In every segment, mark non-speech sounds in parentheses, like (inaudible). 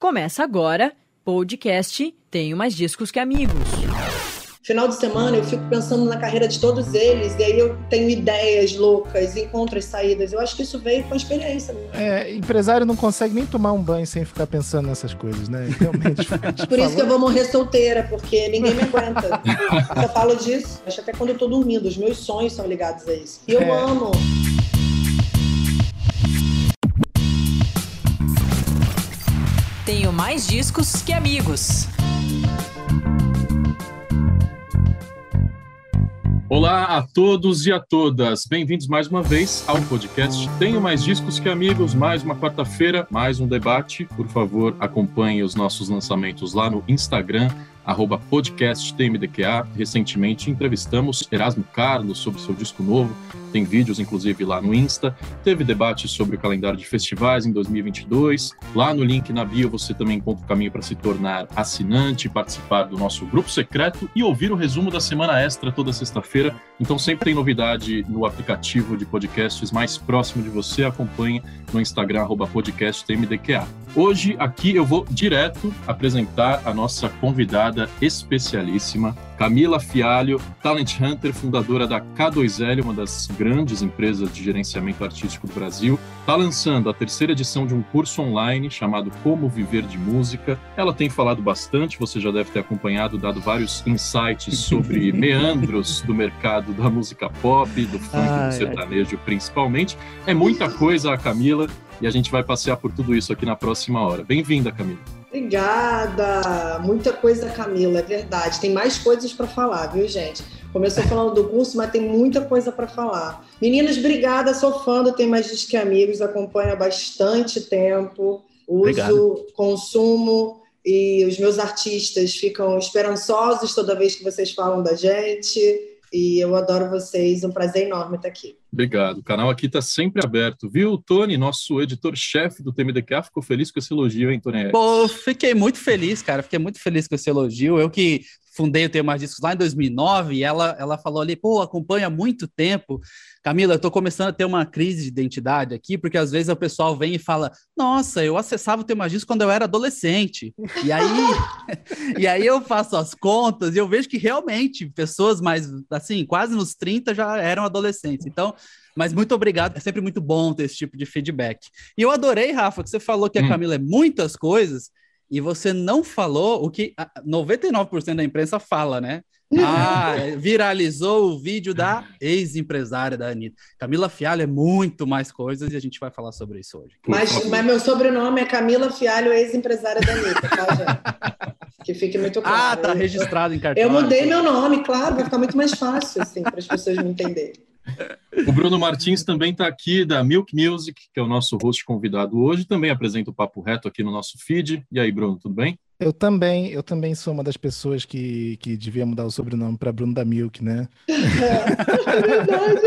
Começa agora, podcast Tenho Mais Discos Que Amigos. Final de semana eu fico pensando na carreira de todos eles, e aí eu tenho ideias loucas, encontro as saídas. Eu acho que isso veio com a experiência. É, empresário não consegue nem tomar um banho sem ficar pensando nessas coisas, né? Realmente. (laughs) Por isso que eu vou morrer solteira, porque ninguém me aguenta. eu falo disso, acho até quando eu tô dormindo, os meus sonhos são ligados a isso. E eu é. amo. Mais discos que amigos. Olá a todos e a todas. Bem-vindos mais uma vez ao podcast Tenho Mais Discos que Amigos. Mais uma quarta-feira, mais um debate. Por favor, acompanhe os nossos lançamentos lá no Instagram, arroba podcast TMDQA. Recentemente entrevistamos Erasmo Carlos sobre seu disco novo, tem vídeos inclusive lá no Insta. Teve debate sobre o calendário de festivais em 2022. Lá no link na bio você também encontra o caminho para se tornar assinante, participar do nosso grupo secreto e ouvir o resumo da semana extra toda sexta-feira. Então sempre tem novidade no aplicativo de podcasts mais próximo de você. Acompanhe no Instagram @podcasttmdqa. Hoje aqui eu vou direto apresentar a nossa convidada especialíssima, Camila Fialho, Talent Hunter, fundadora da K2L, uma das grandes empresas de gerenciamento artístico do Brasil. Está lançando a terceira edição de um curso online chamado Como Viver de Música. Ela tem falado bastante, você já deve ter acompanhado, dado vários insights sobre (laughs) meandros do mercado da música pop, do funk, ai, do sertanejo ai. principalmente. É muita coisa, a Camila, e a gente vai passear por tudo isso aqui na próxima hora. Bem-vinda, Camila. Obrigada! Muita coisa, Camila, é verdade. Tem mais coisas para falar, viu, gente? Começou falando do curso, mas tem muita coisa para falar. Meninas, obrigada, sou fã do Tem Mais Diz Que Amigos, acompanho há bastante tempo, uso, Obrigado. consumo e os meus artistas ficam esperançosos toda vez que vocês falam da gente. E eu adoro vocês, um prazer enorme estar aqui. Obrigado. O canal aqui está sempre aberto, viu? Tony, nosso editor-chefe do TMDK, ficou feliz com esse elogio, hein, Tony? Pô, fiquei muito feliz, cara. Fiquei muito feliz com esse elogio. Eu que fundei o Ter Mais Discos lá em 2009 e ela, ela falou ali, pô, acompanha há muito tempo. Camila, eu tô começando a ter uma crise de identidade aqui, porque às vezes o pessoal vem e fala, nossa, eu acessava o Ter Mais quando eu era adolescente. E aí, (laughs) e aí eu faço as contas e eu vejo que realmente pessoas mais, assim, quase nos 30 já eram adolescentes. Então, mas muito obrigado, é sempre muito bom ter esse tipo de feedback. E eu adorei, Rafa, que você falou que a hum. Camila é muitas coisas, e você não falou o que 99% da imprensa fala, né? Ah, (laughs) viralizou o vídeo da ex-empresária da Anitta. Camila Fialho é muito mais coisas e a gente vai falar sobre isso hoje. Mas, mas meu sobrenome é Camila Fialho, ex-empresária da Anitta, tá, gente? (laughs) Que fique muito claro. Ah, tá registrado em cartão. Eu mudei meu nome, claro, vai ficar muito mais fácil, assim, para as pessoas me entenderem. O Bruno Martins também está aqui da Milk Music, que é o nosso host convidado hoje, também apresenta o Papo Reto aqui no nosso feed. E aí, Bruno, tudo bem? Eu também, eu também sou uma das pessoas que, que devia mudar o sobrenome para Bruno da Milk, né? É, verdade.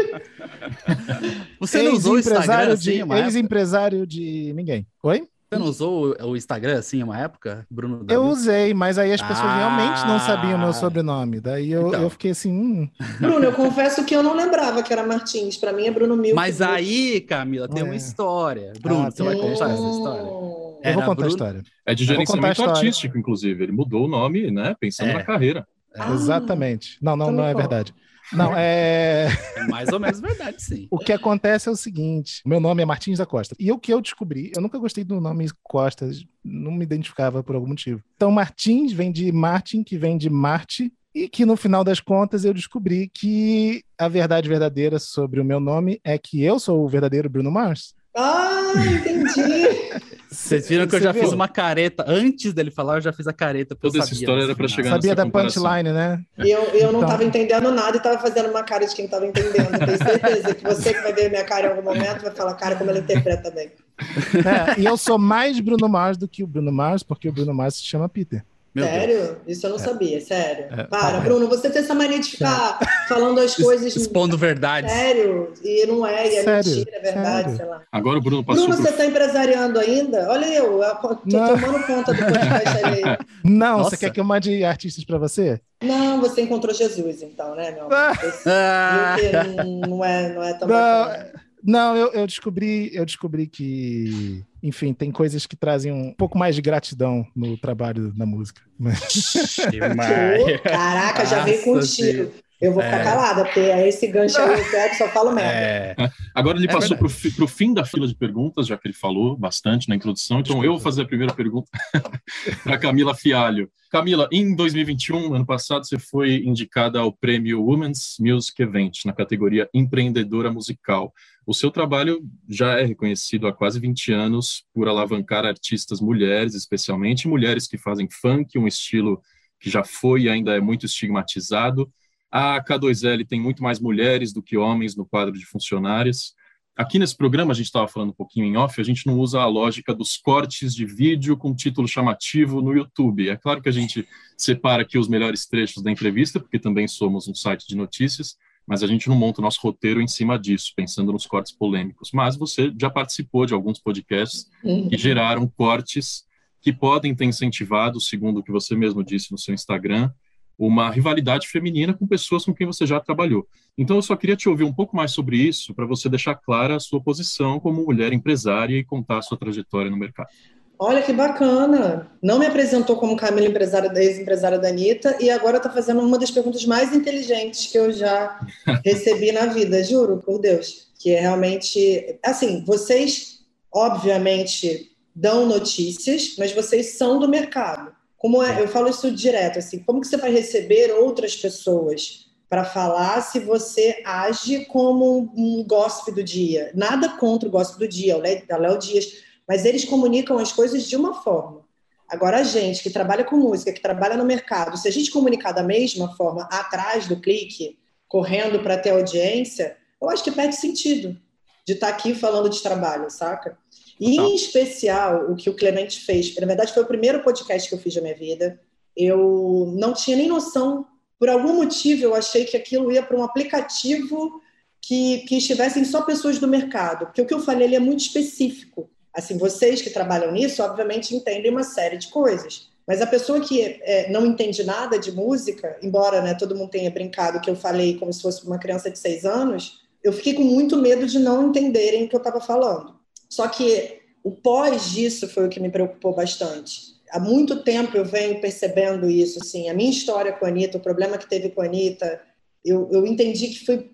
(laughs) Você não usou o Instagram assim, de, Ex-empresário de ninguém. Oi? Você não usou o Instagram assim uma época, Bruno? Eu usei, mas aí as pessoas ah, realmente não sabiam meu sobrenome. Daí eu, então. eu fiquei assim. Hum. Bruno, eu confesso que eu não lembrava que era Martins. Para mim é Bruno Milk. Mas aí, Camila, tem é. uma história. Bruno, ah, você vai contar essa história? Eu era vou contar Bruno... a história. É de gerenciamento artístico, inclusive. Ele mudou o nome, né? Pensando é. na carreira. Ah, Exatamente. Não, não, não é verdade. Não, é... é. mais ou menos verdade, sim. O que acontece é o seguinte: meu nome é Martins da Costa. E o que eu descobri, eu nunca gostei do nome Costa, não me identificava por algum motivo. Então, Martins vem de Martin, que vem de Marte, e que no final das contas eu descobri que a verdade verdadeira sobre o meu nome é que eu sou o verdadeiro Bruno Mars. Ah, entendi! (laughs) Vocês viram que eu já viu? fiz uma careta. Antes dele falar, eu já fiz a careta. Toda essa história era para chegar Sabia da punchline, né? E eu, eu não estava então... entendendo nada e estava fazendo uma cara de quem estava entendendo. Tenho certeza que você que vai ver minha cara em algum momento vai falar, cara, como ela interpreta bem. É, e eu sou mais Bruno Mars do que o Bruno Mars, porque o Bruno Mars se chama Peter. Meu sério? Deus. Isso eu não é. sabia, sério. É. Para, Bruno, você tem essa mania de ficar falando as (laughs) coisas. Expondo verdade. Sério, e não é, e é sério? mentira, é verdade, sério? sei lá. Agora o Bruno passou. Bruno, por... você está empresariando ainda? Olha eu, não. tomando conta do podcast aí. (laughs) Não, Nossa. você quer que eu mande artistas para você? Não, você encontrou Jesus, então, né, meu amor? (laughs) Ah. não, não, é, não é tão não. bacana. Não, eu, eu, descobri, eu descobri que, enfim, tem coisas que trazem um pouco mais de gratidão no trabalho na música. (laughs) Caraca, já veio contigo. Eu vou ficar é... calada, porque é esse gancho aí eu pego só falo merda. É... Agora ele é passou para o fim da fila de perguntas, já que ele falou bastante na introdução. Então Desculpa. eu vou fazer a primeira pergunta (laughs) para Camila Fialho. Camila, em 2021, ano passado, você foi indicada ao prêmio Women's Music Event na categoria Empreendedora Musical. O seu trabalho já é reconhecido há quase 20 anos por alavancar artistas mulheres, especialmente mulheres que fazem funk, um estilo que já foi e ainda é muito estigmatizado. A K2L tem muito mais mulheres do que homens no quadro de funcionárias. Aqui nesse programa, a gente estava falando um pouquinho em off, a gente não usa a lógica dos cortes de vídeo com título chamativo no YouTube. É claro que a gente separa aqui os melhores trechos da entrevista, porque também somos um site de notícias, mas a gente não monta o nosso roteiro em cima disso, pensando nos cortes polêmicos. Mas você já participou de alguns podcasts uhum. que geraram cortes que podem ter incentivado, segundo o que você mesmo disse no seu Instagram, uma rivalidade feminina com pessoas com quem você já trabalhou. Então, eu só queria te ouvir um pouco mais sobre isso, para você deixar clara a sua posição como mulher empresária e contar a sua trajetória no mercado. Olha que bacana! Não me apresentou como Camila, empresária, ex-empresária da Anitta, e agora está fazendo uma das perguntas mais inteligentes que eu já (laughs) recebi na vida, juro, por Deus. Que é realmente. Assim, vocês, obviamente, dão notícias, mas vocês são do mercado. Como é, eu falo isso direto, assim, como que você vai receber outras pessoas para falar se você age como um gospel do dia? Nada contra o gospel do dia, o Léo Dias, mas eles comunicam as coisas de uma forma. Agora, a gente que trabalha com música, que trabalha no mercado, se a gente comunicar da mesma forma atrás do clique, correndo para ter audiência, eu acho que perde sentido de estar tá aqui falando de trabalho, saca? E, em especial, o que o Clemente fez, na verdade, foi o primeiro podcast que eu fiz da minha vida. Eu não tinha nem noção, por algum motivo, eu achei que aquilo ia para um aplicativo que, que estivessem só pessoas do mercado, porque o que eu falei ali é muito específico. Assim, vocês que trabalham nisso, obviamente, entendem uma série de coisas. Mas a pessoa que é, não entende nada de música, embora né, todo mundo tenha brincado que eu falei como se fosse uma criança de seis anos, eu fiquei com muito medo de não entenderem o que eu estava falando. Só que o pós disso foi o que me preocupou bastante. Há muito tempo eu venho percebendo isso, assim, a minha história com a Anitta, o problema que teve com a Anitta, eu, eu entendi que foi,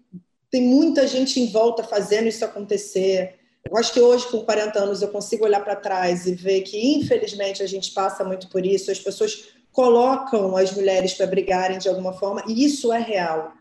tem muita gente em volta fazendo isso acontecer. Eu acho que hoje, com 40 anos, eu consigo olhar para trás e ver que, infelizmente, a gente passa muito por isso. As pessoas colocam as mulheres para brigarem de alguma forma, e isso é real.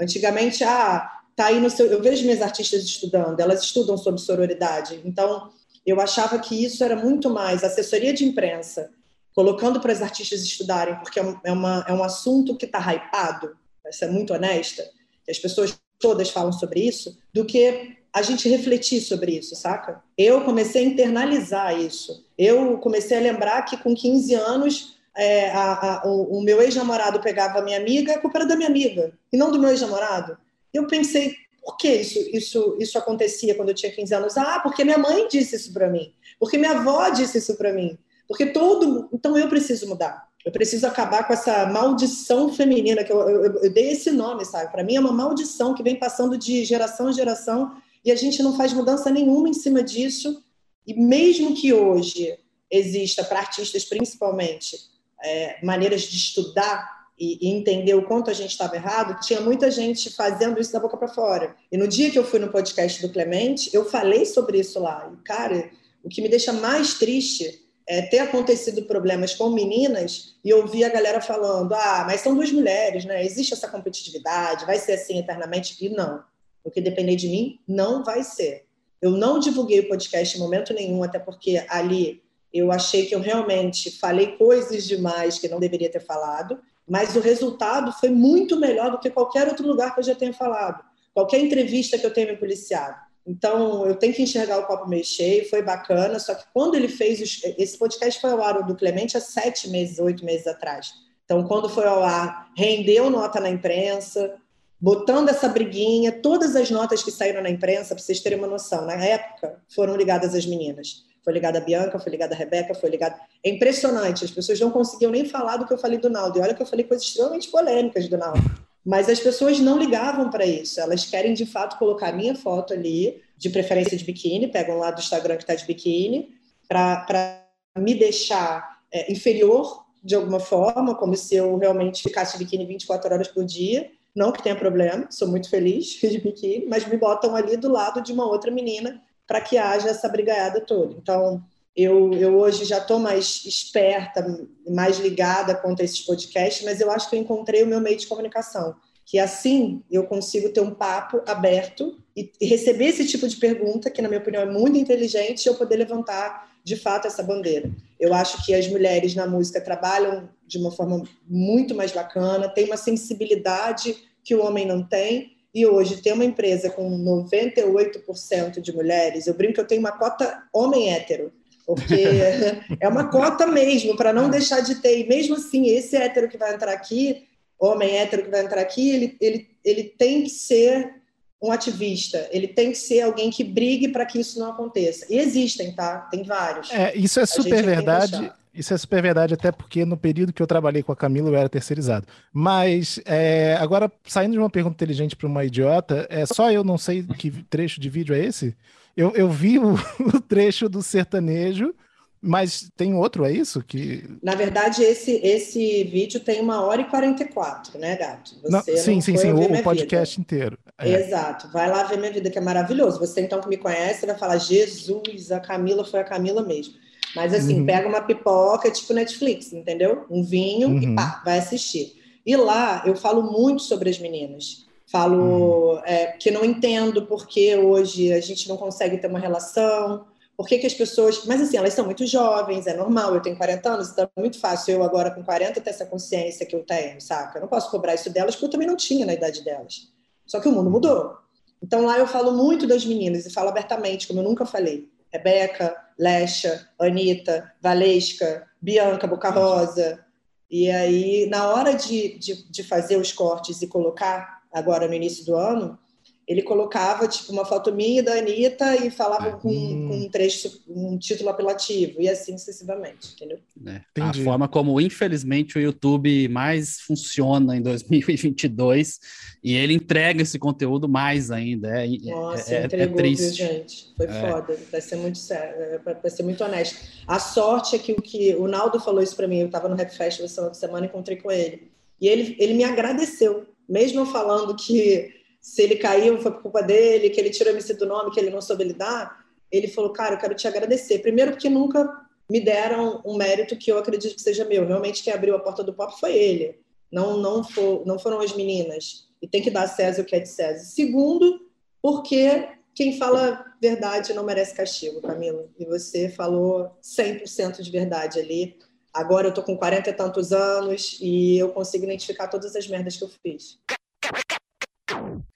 Antigamente, ah, tá aí no seu. Eu vejo minhas artistas estudando, elas estudam sobre sororidade. Então, eu achava que isso era muito mais assessoria de imprensa, colocando para as artistas estudarem, porque é, é, uma, é um assunto que está hypado, para ser muito honesta, as pessoas todas falam sobre isso, do que a gente refletir sobre isso, saca? Eu comecei a internalizar isso. Eu comecei a lembrar que com 15 anos é, a, a, o, o, meu ex-namorado pegava a minha amiga, a culpa era da minha amiga, e não do meu ex-namorado. Eu pensei, por que isso, isso, isso acontecia quando eu tinha 15 anos? Ah, porque minha mãe disse isso para mim. Porque minha avó disse isso para mim. Porque todo. Então eu preciso mudar. Eu preciso acabar com essa maldição feminina, que eu, eu, eu dei esse nome, sabe? Para mim é uma maldição que vem passando de geração em geração e a gente não faz mudança nenhuma em cima disso. E mesmo que hoje exista, para artistas principalmente, é, maneiras de estudar e, entender o quanto a gente estava errado, tinha muita gente fazendo isso da boca para fora. E no dia que eu fui no podcast do Clemente, eu falei sobre isso lá. E, cara, o que me deixa mais triste é ter acontecido problemas com meninas e ouvir a galera falando: ah, mas são duas mulheres, né? Existe essa competitividade, vai ser assim eternamente? E não. O que depender de mim, não vai ser. Eu não divulguei o podcast em momento nenhum, até porque ali eu achei que eu realmente falei coisas demais que não deveria ter falado mas o resultado foi muito melhor do que qualquer outro lugar que eu já tenha falado, qualquer entrevista que eu tenha me policiado. Então, eu tenho que enxergar o copo meio cheio, foi bacana, só que quando ele fez, os, esse podcast foi ao ar do Clemente há sete meses, oito meses atrás. Então, quando foi ao ar, rendeu nota na imprensa, botando essa briguinha, todas as notas que saíram na imprensa, para vocês terem uma noção, na época, foram ligadas às meninas foi ligada a Bianca, foi ligada a Rebeca, foi ligada. É impressionante, as pessoas não conseguiam nem falar do que eu falei do Naldo. E olha que eu falei coisas extremamente polêmicas do Naldo. Mas as pessoas não ligavam para isso. Elas querem, de fato, colocar a minha foto ali, de preferência de biquíni, pegam lá do Instagram que está de biquíni, para me deixar é, inferior de alguma forma, como se eu realmente ficasse de biquíni 24 horas por dia. Não que tenha problema, sou muito feliz (laughs) de biquíni, mas me botam ali do lado de uma outra menina para que haja essa brigaiada toda. Então, eu, eu hoje já estou mais esperta, mais ligada quanto a esses podcasts, mas eu acho que eu encontrei o meu meio de comunicação. Que assim eu consigo ter um papo aberto e, e receber esse tipo de pergunta, que na minha opinião é muito inteligente, e eu poder levantar de fato essa bandeira. Eu acho que as mulheres na música trabalham de uma forma muito mais bacana, tem uma sensibilidade que o homem não tem, e hoje ter uma empresa com 98% de mulheres, eu brinco que eu tenho uma cota homem hétero, porque (laughs) é uma cota mesmo, para não deixar de ter. E mesmo assim, esse hétero que vai entrar aqui, homem hétero que vai entrar aqui, ele, ele, ele tem que ser um ativista, ele tem que ser alguém que brigue para que isso não aconteça. E existem, tá? Tem vários. É, isso é super verdade. Isso é super verdade, até porque no período que eu trabalhei com a Camila eu era terceirizado. Mas, é, agora, saindo de uma pergunta inteligente para uma idiota, é só eu não sei que trecho de vídeo é esse? Eu, eu vi o, (laughs) o trecho do sertanejo, mas tem outro, é isso? que Na verdade, esse, esse vídeo tem uma hora e 44, né, Gato? Você não, sim, não sim, sim, o, podcast vida. inteiro. É. Exato. Vai lá ver minha vida, que é maravilhoso. Você, então, que me conhece, vai falar, Jesus, a Camila foi a Camila mesmo. Mas assim, uhum. pega uma pipoca, tipo Netflix, entendeu? Um vinho uhum. e pá, vai assistir. E lá eu falo muito sobre as meninas. Falo uhum. é, que não entendo porque hoje a gente não consegue ter uma relação, por que, que as pessoas. Mas assim, elas são muito jovens, é normal, eu tenho 40 anos, então é muito fácil eu agora com 40 ter essa consciência que eu tenho, saca? Eu não posso cobrar isso delas, porque eu também não tinha na idade delas. Só que o mundo mudou. Então lá eu falo muito das meninas e falo abertamente, como eu nunca falei. Rebeca, Lecha, Anitta, Valesca, Bianca, Boca Rosa. E aí, na hora de, de, de fazer os cortes e colocar, agora no início do ano, ele colocava tipo uma foto minha da Anitta e falava com, hum. com, um trecho, um título apelativo e assim sucessivamente, entendeu? É, a forma como infelizmente o YouTube mais funciona em 2022 e ele entrega esse conteúdo mais ainda. É, é Nossa, é, é entregou, é triste. Viu, gente? Foi é. foda, vai ser muito sério, para ser muito honesto. A sorte é que o que o Naldo falou isso para mim, eu estava no Rap Festival essa semana, encontrei com ele e ele ele me agradeceu, mesmo falando que se ele caiu foi por culpa dele, que ele tirou MC do nome, que ele não soube lidar, ele falou, cara, eu quero te agradecer. Primeiro porque nunca me deram um mérito que eu acredito que seja meu. Realmente quem abriu a porta do pop foi ele. Não, não, for, não foram as meninas. E tem que dar a César o que é de César. Segundo, porque quem fala verdade não merece castigo, Camila. E você falou 100% de verdade ali. Agora eu tô com 40 e tantos anos e eu consigo identificar todas as merdas que eu fiz.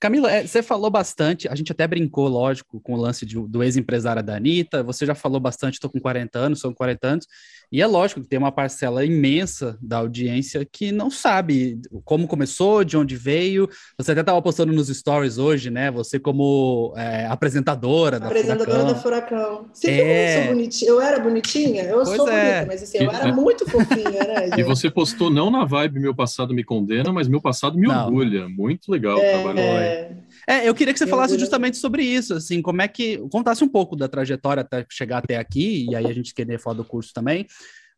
Camila, é, você falou bastante, a gente até brincou, lógico, com o lance de, do ex-empresário da Anitta, você já falou bastante, estou com 40 anos, são 40 anos, e é lógico que tem uma parcela imensa da audiência que não sabe como começou, de onde veio. Você até estava postando nos stories hoje, né? Você como é, apresentadora da apresentadora Furacão. da Furacão. Você é... eu sou bonitinha? Eu era bonitinha? Eu pois sou é. bonita, mas assim, eu era muito fofinha, né? (laughs) Gente? E você postou não na vibe Meu Passado Me Condena, mas Meu Passado Me não. Orgulha. Muito legal o é, trabalho. É... É, eu queria que você falasse justamente sobre isso, assim, como é que contasse um pouco da trajetória até chegar até aqui, e aí a gente queria falar do curso também,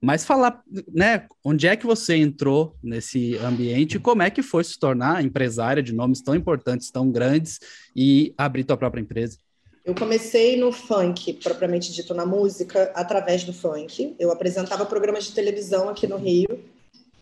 mas falar, né, onde é que você entrou nesse ambiente e como é que foi se tornar empresária de nomes tão importantes, tão grandes e abrir tua própria empresa? Eu comecei no funk, propriamente dito na música, através do funk. Eu apresentava programas de televisão aqui no Rio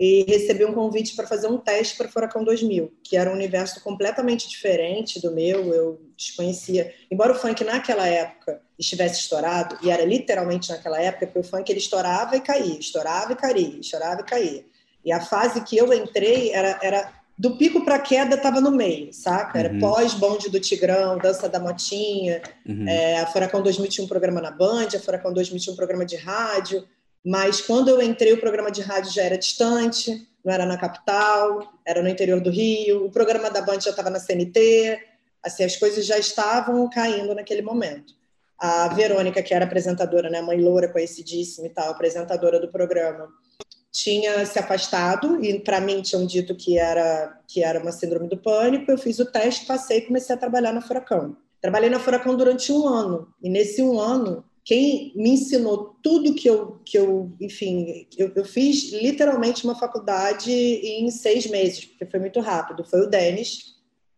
e recebi um convite para fazer um teste para Furacão 2000, que era um universo completamente diferente do meu, eu desconhecia. Embora o funk naquela época estivesse estourado, e era literalmente naquela época, porque o funk ele estourava e caía, estourava e caía, estourava e caía. E a fase que eu entrei era, era do pico para queda estava no meio, saca? Era uhum. pós-bonde do Tigrão, dança da motinha. Uhum. É, a Furacão 2000 tinha um programa na Band, a Furacão 2000 tinha um programa de rádio. Mas quando eu entrei, o programa de rádio já era distante, não era na capital, era no interior do Rio. O programa da Band já estava na CNT. Assim, as coisas já estavam caindo naquele momento. A Verônica, que era apresentadora, né, mãe loura, conhecidíssima e tal, apresentadora do programa, tinha se afastado e para mim tinham dito que era que era uma síndrome do pânico. Eu fiz o teste, passei e comecei a trabalhar na Furacão. Trabalhei na Furacão durante um ano e nesse um ano quem me ensinou tudo que eu que eu enfim eu, eu fiz literalmente uma faculdade em seis meses porque foi muito rápido. Foi o Denis,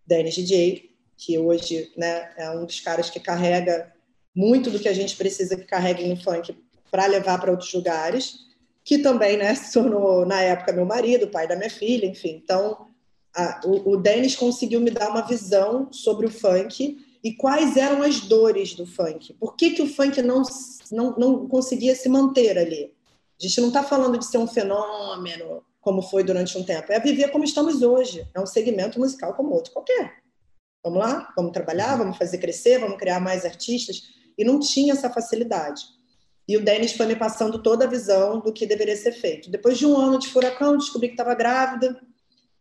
Denis DJ, que hoje né, é um dos caras que carrega muito do que a gente precisa que carregue no funk para levar para outros lugares que também né, (laughs) se tornou, na época, meu marido, pai da minha filha, enfim. Então, a, o, o Denis conseguiu me dar uma visão sobre o funk e quais eram as dores do funk. Por que, que o funk não, não, não conseguia se manter ali? A gente não está falando de ser um fenômeno, como foi durante um tempo, é viver como estamos hoje. É um segmento musical como outro qualquer. Vamos lá? Vamos trabalhar, vamos fazer crescer, vamos criar mais artistas. E não tinha essa facilidade. E o Denis foi me passando toda a visão do que deveria ser feito. Depois de um ano de furacão, descobri que estava grávida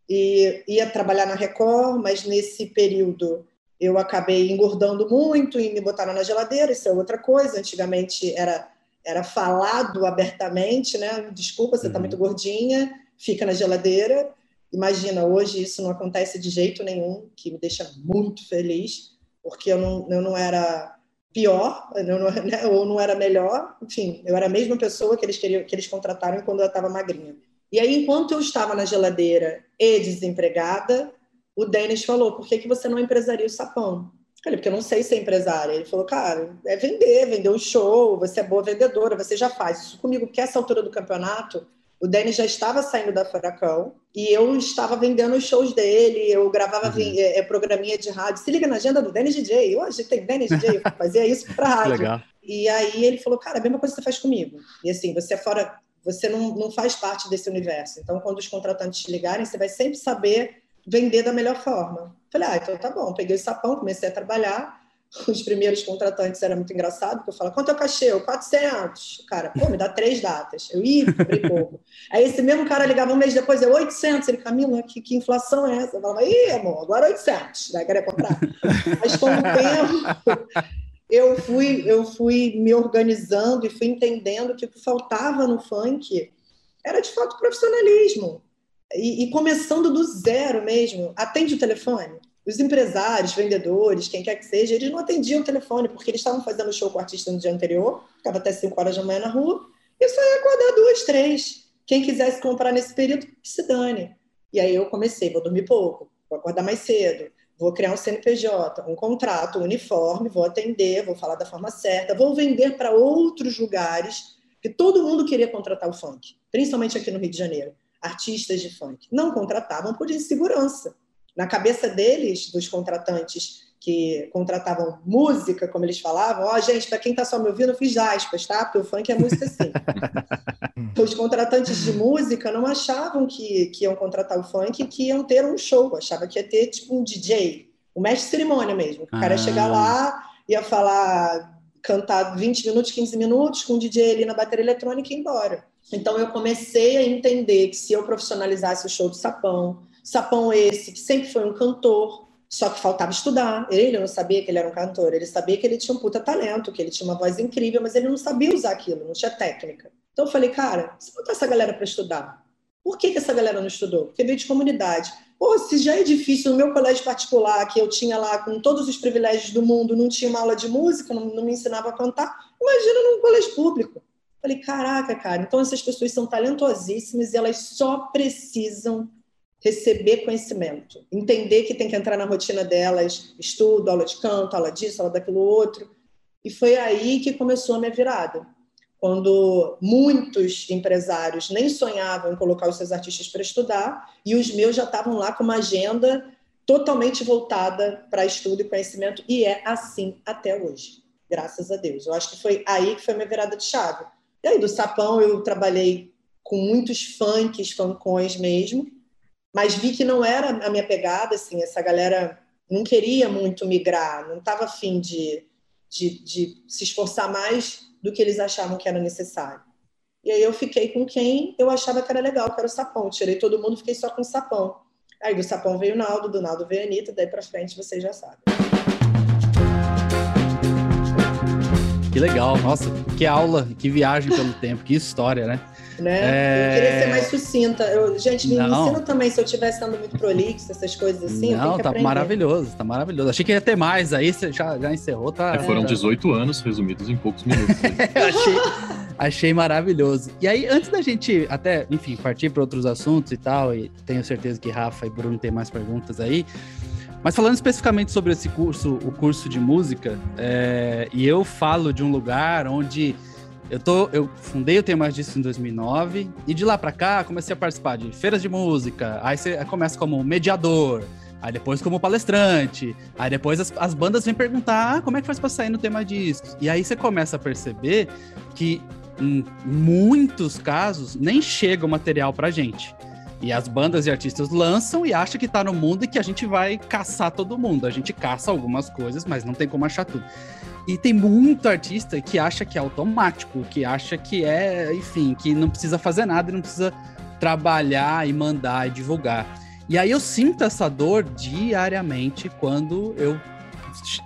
e ia trabalhar na Record, mas nesse período eu acabei engordando muito e me botaram na geladeira. Isso é outra coisa. Antigamente era era falado abertamente, né? Desculpa, você está uhum. muito gordinha, fica na geladeira. Imagina, hoje isso não acontece de jeito nenhum, que me deixa muito feliz, porque eu não, eu não era pior, né, ou não era melhor, enfim, eu era a mesma pessoa que eles queriam, que eles contrataram quando eu estava magrinha. E aí, enquanto eu estava na geladeira e desempregada, o Denis falou: por que, que você não empresaria o sapão? Falei, porque eu não sei ser empresária. Ele falou, cara, é vender, vender um show, você é boa vendedora, você já faz isso comigo, porque essa altura do campeonato o Denis já estava saindo da Furacão e eu estava vendendo os shows dele, eu gravava uhum. é, é, programinha de rádio. Se liga na agenda do Denis DJ. Hoje tem Denis DJ, eu fazia isso para (laughs) rádio. Legal. E aí ele falou, cara, a mesma coisa que você faz comigo. E assim, você é fora, você não, não faz parte desse universo. Então, quando os contratantes te ligarem, você vai sempre saber vender da melhor forma. Falei, ah, então tá bom. Peguei o sapão, comecei a trabalhar os primeiros contratantes era muito engraçado, porque eu falava, quanto é o cachê? 400. O cara, pô, me dá três datas. Eu, ia, comprei pouco. (laughs) Aí esse mesmo cara ligava um mês depois, é 800. Ele, Camila, que, que inflação é essa? Eu falava, ih, amor, agora 800. Daí queria comprar. (laughs) Mas com o tempo, eu fui, eu fui me organizando e fui entendendo que o que faltava no funk era, de fato, profissionalismo. E, e começando do zero mesmo. Atende o telefone os empresários, vendedores, quem quer que seja, eles não atendiam o telefone, porque eles estavam fazendo show com o artista no dia anterior, ficava até 5 horas da manhã na rua, e só ia acordar duas, três. Quem quisesse comprar nesse período, se dane. E aí eu comecei, vou dormir pouco, vou acordar mais cedo, vou criar um CNPJ, um contrato, um uniforme, vou atender, vou falar da forma certa, vou vender para outros lugares, que todo mundo queria contratar o funk, principalmente aqui no Rio de Janeiro, artistas de funk. Não contratavam por insegurança na cabeça deles, dos contratantes que contratavam música, como eles falavam, ó, oh, gente, para quem está só me ouvindo, eu fiz aspas, tá? Porque o funk é música sim. (laughs) Os contratantes de música não achavam que, que iam contratar o funk que iam ter um show, achava que ia ter tipo um DJ, um mestre de cerimônia mesmo. O cara ia chegar ah. lá, ia falar, cantar 20 minutos, 15 minutos, com o DJ ali na bateria eletrônica e ir embora. Então eu comecei a entender que se eu profissionalizasse o show do Sapão, Sapão esse, que sempre foi um cantor, só que faltava estudar. Ele não sabia que ele era um cantor, ele sabia que ele tinha um puta talento, que ele tinha uma voz incrível, mas ele não sabia usar aquilo, não tinha técnica. Então eu falei, cara, se botar essa galera para estudar, por que, que essa galera não estudou? Porque veio de comunidade. Pô, se já é difícil no meu colégio particular, que eu tinha lá com todos os privilégios do mundo, não tinha uma aula de música, não, não me ensinava a cantar, imagina num colégio público. Falei, caraca, cara, então essas pessoas são talentosíssimas e elas só precisam receber conhecimento, entender que tem que entrar na rotina delas, estudo, aula de canto, aula disso, aula daquilo outro. E foi aí que começou a minha virada. Quando muitos empresários nem sonhavam em colocar os seus artistas para estudar, e os meus já estavam lá com uma agenda totalmente voltada para estudo e conhecimento, e é assim até hoje, graças a Deus. Eu acho que foi aí que foi minha virada de chave. E aí, do Sapão, eu trabalhei com muitos funks, funkões mesmo, mas vi que não era a minha pegada, assim, essa galera não queria muito migrar, não estava afim de, de, de se esforçar mais do que eles achavam que era necessário. E aí eu fiquei com quem eu achava que era legal, que era o Sapão. Tirei todo mundo, fiquei só com o Sapão. Aí do Sapão veio o Naldo, do Naldo veio a Anitta, daí para frente vocês já sabem. Que legal, nossa, que aula, que viagem pelo tempo, que história, né? Né? É... Eu queria ser mais sucinta. Eu, gente, me não. ensina também se eu estivesse sendo muito prolixo, essas coisas assim. Não, tá aprender. maravilhoso, tá maravilhoso. Achei que ia ter mais, aí você já, já encerrou, tá? É, foram 18 anos resumidos em poucos minutos. (laughs) achei, achei maravilhoso. E aí, antes da gente até, enfim, partir para outros assuntos e tal, e tenho certeza que Rafa e Bruno têm mais perguntas aí. Mas falando especificamente sobre esse curso, o curso de música, é, e eu falo de um lugar onde eu, tô, eu fundei o Tema Disso em 2009 e de lá para cá comecei a participar de feiras de música. Aí você começa como mediador, aí depois como palestrante, aí depois as, as bandas vêm perguntar ah, como é que faz para sair no Tema Discos. E aí você começa a perceber que em muitos casos nem chega o material pra gente. E as bandas e artistas lançam e acham que tá no mundo e que a gente vai caçar todo mundo. A gente caça algumas coisas, mas não tem como achar tudo. E tem muito artista que acha que é automático, que acha que é, enfim, que não precisa fazer nada e não precisa trabalhar e mandar e divulgar. E aí eu sinto essa dor diariamente quando eu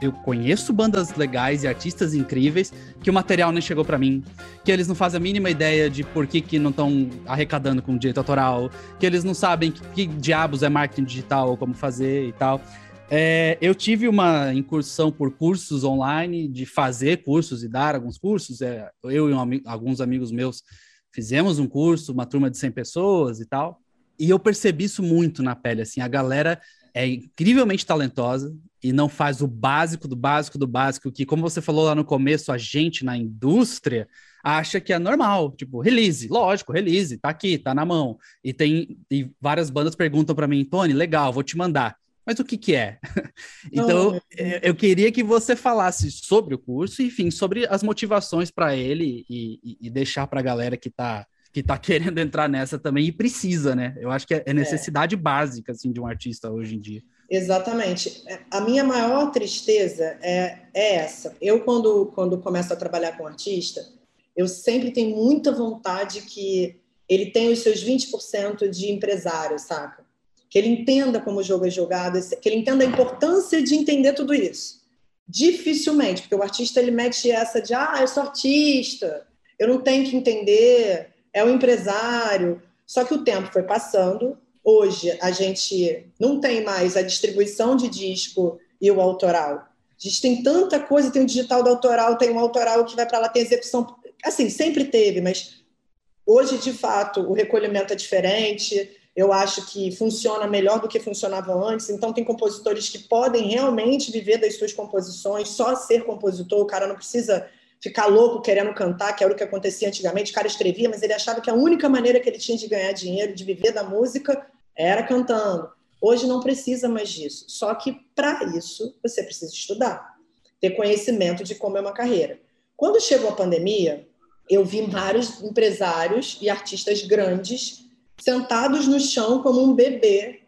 eu conheço bandas legais e artistas incríveis que o material nem chegou para mim, que eles não fazem a mínima ideia de por que, que não estão arrecadando com direito autoral, que eles não sabem que, que diabos é marketing digital ou como fazer e tal. É, eu tive uma incursão por cursos online, de fazer cursos e dar alguns cursos. É, eu e um, alguns amigos meus fizemos um curso, uma turma de 100 pessoas e tal. E eu percebi isso muito na pele. Assim, a galera é incrivelmente talentosa e não faz o básico do básico do básico, que, como você falou lá no começo, a gente na indústria acha que é normal. Tipo, release, lógico, release, tá aqui, tá na mão. E tem e várias bandas perguntam para mim, Tony, legal, vou te mandar. Mas o que, que é? (laughs) então, eu queria que você falasse sobre o curso, enfim, sobre as motivações para ele e, e, e deixar para a galera que está que tá (laughs) querendo entrar nessa também e precisa, né? Eu acho que é, é necessidade é. básica assim de um artista hoje em dia. Exatamente. A minha maior tristeza é, é essa. Eu quando quando começo a trabalhar com um artista, eu sempre tenho muita vontade que ele tenha os seus 20% de empresário, saca? Que ele entenda como o jogo é jogado, que ele entenda a importância de entender tudo isso. Dificilmente, porque o artista ele mete essa de ah, eu sou artista, eu não tenho que entender é o empresário. Só que o tempo foi passando. Hoje a gente não tem mais a distribuição de disco e o autoral. A gente tem tanta coisa, tem o digital do autoral, tem o autoral que vai para lá, tem execução. Assim, sempre teve, mas hoje, de fato, o recolhimento é diferente. Eu acho que funciona melhor do que funcionava antes. Então, tem compositores que podem realmente viver das suas composições, só ser compositor. O cara não precisa ficar louco querendo cantar, que era o que acontecia antigamente. O cara escrevia, mas ele achava que a única maneira que ele tinha de ganhar dinheiro, de viver da música, era cantando. Hoje não precisa mais disso. Só que para isso você precisa estudar, ter conhecimento de como é uma carreira. Quando chegou a pandemia, eu vi vários empresários e artistas grandes sentados no chão como um bebê,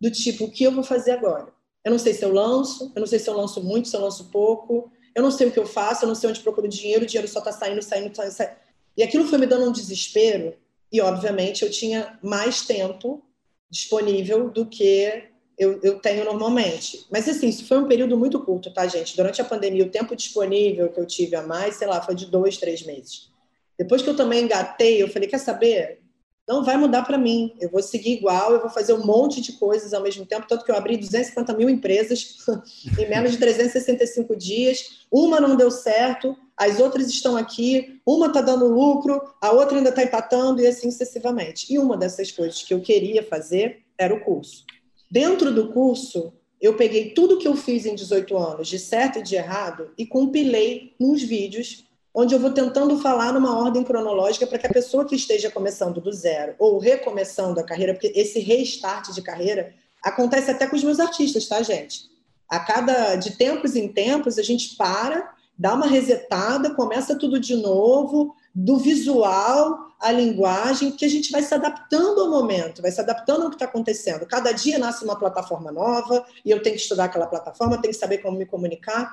do tipo: o que eu vou fazer agora? Eu não sei se eu lanço, eu não sei se eu lanço muito, se eu lanço pouco, eu não sei o que eu faço, eu não sei onde procuro dinheiro, o dinheiro só está saindo, saindo, saindo. E aquilo foi me dando um desespero, e obviamente eu tinha mais tempo disponível do que eu, eu tenho normalmente. Mas assim, isso foi um período muito curto, tá, gente? Durante a pandemia, o tempo disponível que eu tive a mais, sei lá, foi de dois, três meses. Depois que eu também engatei, eu falei, quer saber? Não vai mudar para mim. Eu vou seguir igual, eu vou fazer um monte de coisas ao mesmo tempo, tanto que eu abri 250 mil empresas (laughs) em menos de 365 dias. Uma não deu certo, as outras estão aqui, uma está dando lucro, a outra ainda está empatando e assim sucessivamente. E uma dessas coisas que eu queria fazer era o curso. Dentro do curso, eu peguei tudo que eu fiz em 18 anos, de certo e de errado, e compilei nos vídeos onde eu vou tentando falar numa ordem cronológica para que a pessoa que esteja começando do zero ou recomeçando a carreira, porque esse restart de carreira acontece até com os meus artistas, tá, gente? A cada de tempos em tempos a gente para, dá uma resetada, começa tudo de novo, do visual à linguagem, que a gente vai se adaptando ao momento, vai se adaptando ao que está acontecendo. Cada dia nasce uma plataforma nova e eu tenho que estudar aquela plataforma, tenho que saber como me comunicar.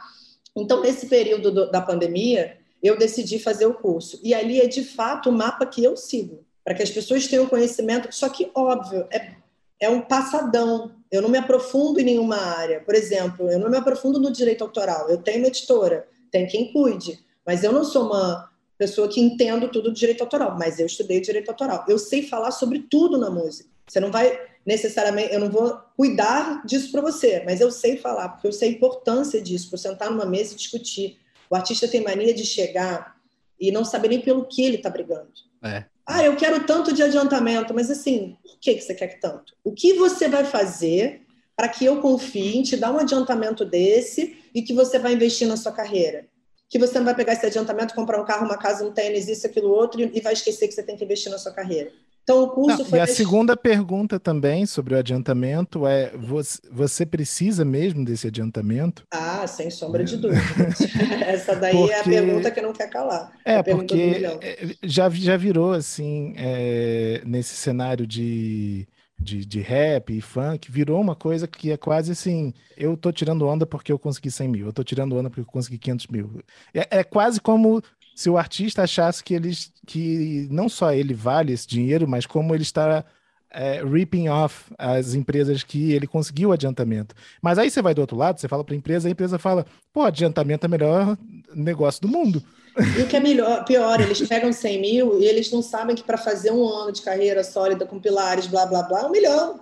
Então, nesse período do, da pandemia, eu decidi fazer o curso. E ali é de fato o mapa que eu sigo, para que as pessoas tenham conhecimento. Só que, óbvio, é, é um passadão. Eu não me aprofundo em nenhuma área. Por exemplo, eu não me aprofundo no direito autoral. Eu tenho uma editora, tem quem cuide. Mas eu não sou uma pessoa que entendo tudo do direito autoral, mas eu estudei direito autoral. Eu sei falar sobre tudo na música. Você não vai necessariamente, eu não vou cuidar disso para você, mas eu sei falar, porque eu sei a importância disso, para sentar numa mesa e discutir. O artista tem mania de chegar e não saber nem pelo que ele está brigando. É. Ah, eu quero tanto de adiantamento, mas assim, por que você quer tanto? O que você vai fazer para que eu confie em te dar um adiantamento desse e que você vai investir na sua carreira? Que você não vai pegar esse adiantamento, comprar um carro, uma casa, um tênis, isso, aquilo, outro, e vai esquecer que você tem que investir na sua carreira. Então, o curso Não, foi. E a segunda pergunta também sobre o adiantamento é: você, você precisa mesmo desse adiantamento? Ah, sem sombra de dúvida. (laughs) Essa daí é a Porque- pergunta que não quer calar. É, a pergunta do porque milhão. é, já, já virou assim, é, nesse cenário de, de, de rap e funk, virou uma coisa que é quase assim: eu tô tirando onda porque eu consegui 100 mil, eu tô tirando onda porque eu consegui 500 mil. É, é quase como se o artista achasse que, eles, que não só ele vale esse dinheiro, mas como ele está é, ripping off as empresas que ele conseguiu adiantamento. Mas aí você vai do outro lado, você fala para a empresa, a empresa fala: pô, adiantamento é o melhor negócio do mundo. E o que é melhor, pior, eles pegam 100 mil e eles não sabem que para fazer um ano de carreira sólida com pilares, blá, blá, blá, é um milhão.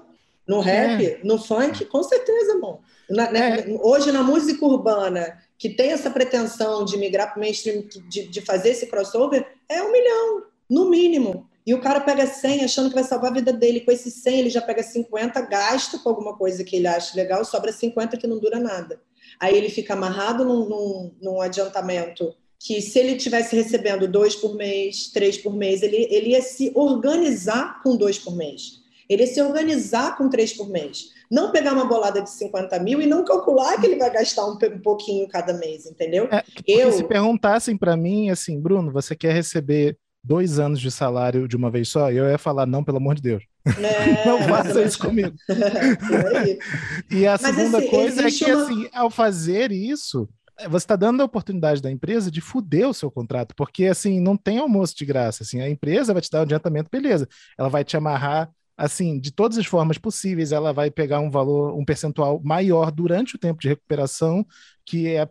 No rap, no funk, com certeza, bom. Na- né, Hoje, na música urbana, que tem essa pretensão de migrar para o mainstream, de, de fazer esse crossover, é um milhão, no mínimo. E o cara pega 100 achando que vai salvar a vida dele. Com esse 100, ele já pega 50, gasta com alguma coisa que ele acha legal, sobra 50 que não dura nada. Aí ele fica amarrado num, num, num adiantamento que se ele tivesse recebendo dois por mês, três por mês, ele, ele ia se organizar com dois por mês. Ele ia se organizar com três por mês. Não pegar uma bolada de 50 mil e não calcular que ele vai gastar um, um pouquinho cada mês, entendeu? É, Eu- se perguntassem para mim assim, Bruno, você quer receber dois anos de salário de uma vez só? Eu ia falar, não, pelo amor de Deus. É, (laughs) Não faça isso comigo. (laughs) E a Mas, segunda assim, coisa é que, uma- assim, ao fazer isso, você está dando a oportunidade da empresa de fuder o seu contrato, porque, assim, não tem almoço de graça, assim, a empresa vai te dar um adiantamento, beleza, ela vai te amarrar, assim, de todas as formas possíveis, ela vai pegar um valor, um percentual maior durante o tempo de recuperação, que é,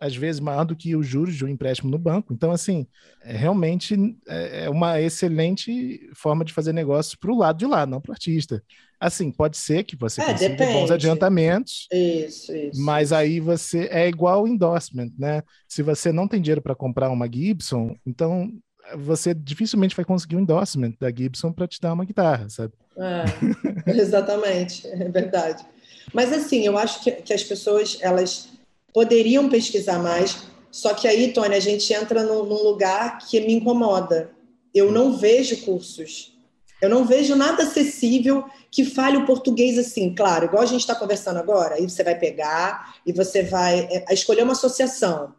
às vezes, maior do que os juros de um empréstimo no banco. Então, assim, é realmente é é uma excelente forma de fazer negócio para o lado de lá, não para o artista. Assim, pode ser que você É, consiga bons depende. adiantamentos, Isso, isso. mas aí você é igual endorsement, né? Se você não tem dinheiro para comprar uma Gibson, então você dificilmente vai conseguir um endorsement da Gibson para te dar uma guitarra, sabe? É, (laughs) exatamente, é verdade. Mas assim, eu acho que, que as pessoas elas poderiam pesquisar mais, só que aí, Tony, a gente entra num, num lugar que me incomoda. Eu não vejo cursos, eu não vejo nada acessível que fale o português assim, claro, igual a gente está conversando agora, aí você vai pegar e você vai é, escolher uma associação.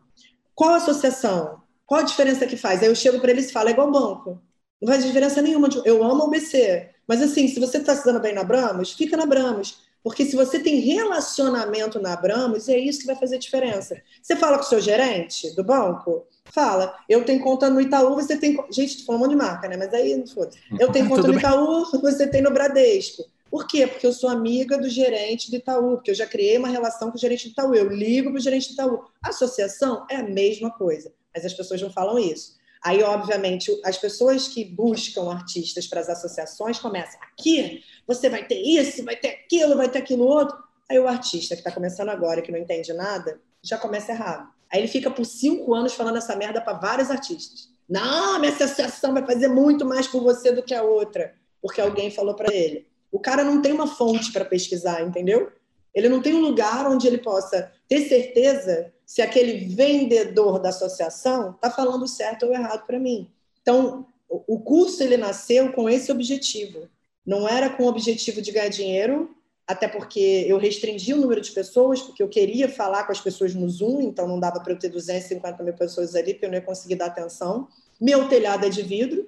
Qual associação? Qual a diferença que faz? Aí eu chego para eles e falo, é igual banco. Não faz diferença nenhuma. Eu amo a UBC. Mas assim, se você está se dando bem na Bramos, fica na Bramos. Porque se você tem relacionamento na Bramos, é isso que vai fazer diferença. Você fala com o seu gerente do banco? Fala. Eu tenho conta no Itaú, você tem. Gente, tô falando um monte de marca, né? Mas aí não foda. Eu tenho (laughs) conta no. Itaú, você tem no Bradesco. Por quê? Porque eu sou amiga do gerente do Itaú, porque eu já criei uma relação com o gerente do Itaú. Eu ligo para o gerente do Itaú. Associação é a mesma coisa, mas as pessoas não falam isso. Aí, obviamente, as pessoas que buscam artistas para as associações começam aqui, você vai ter isso, vai ter aquilo, vai ter aquilo outro. Aí o artista que está começando agora, que não entende nada, já começa errado. Aí ele fica por cinco anos falando essa merda para vários artistas. Não, minha associação vai fazer muito mais por você do que a outra, porque alguém falou para ele. O cara não tem uma fonte para pesquisar, entendeu? Ele não tem um lugar onde ele possa ter certeza se aquele vendedor da associação está falando certo ou errado para mim. Então, o curso ele nasceu com esse objetivo. Não era com o objetivo de ganhar dinheiro, até porque eu restringi o número de pessoas, porque eu queria falar com as pessoas no Zoom, então não dava para eu ter 250 mil pessoas ali, porque eu não ia conseguir dar atenção. Meu telhado é de vidro,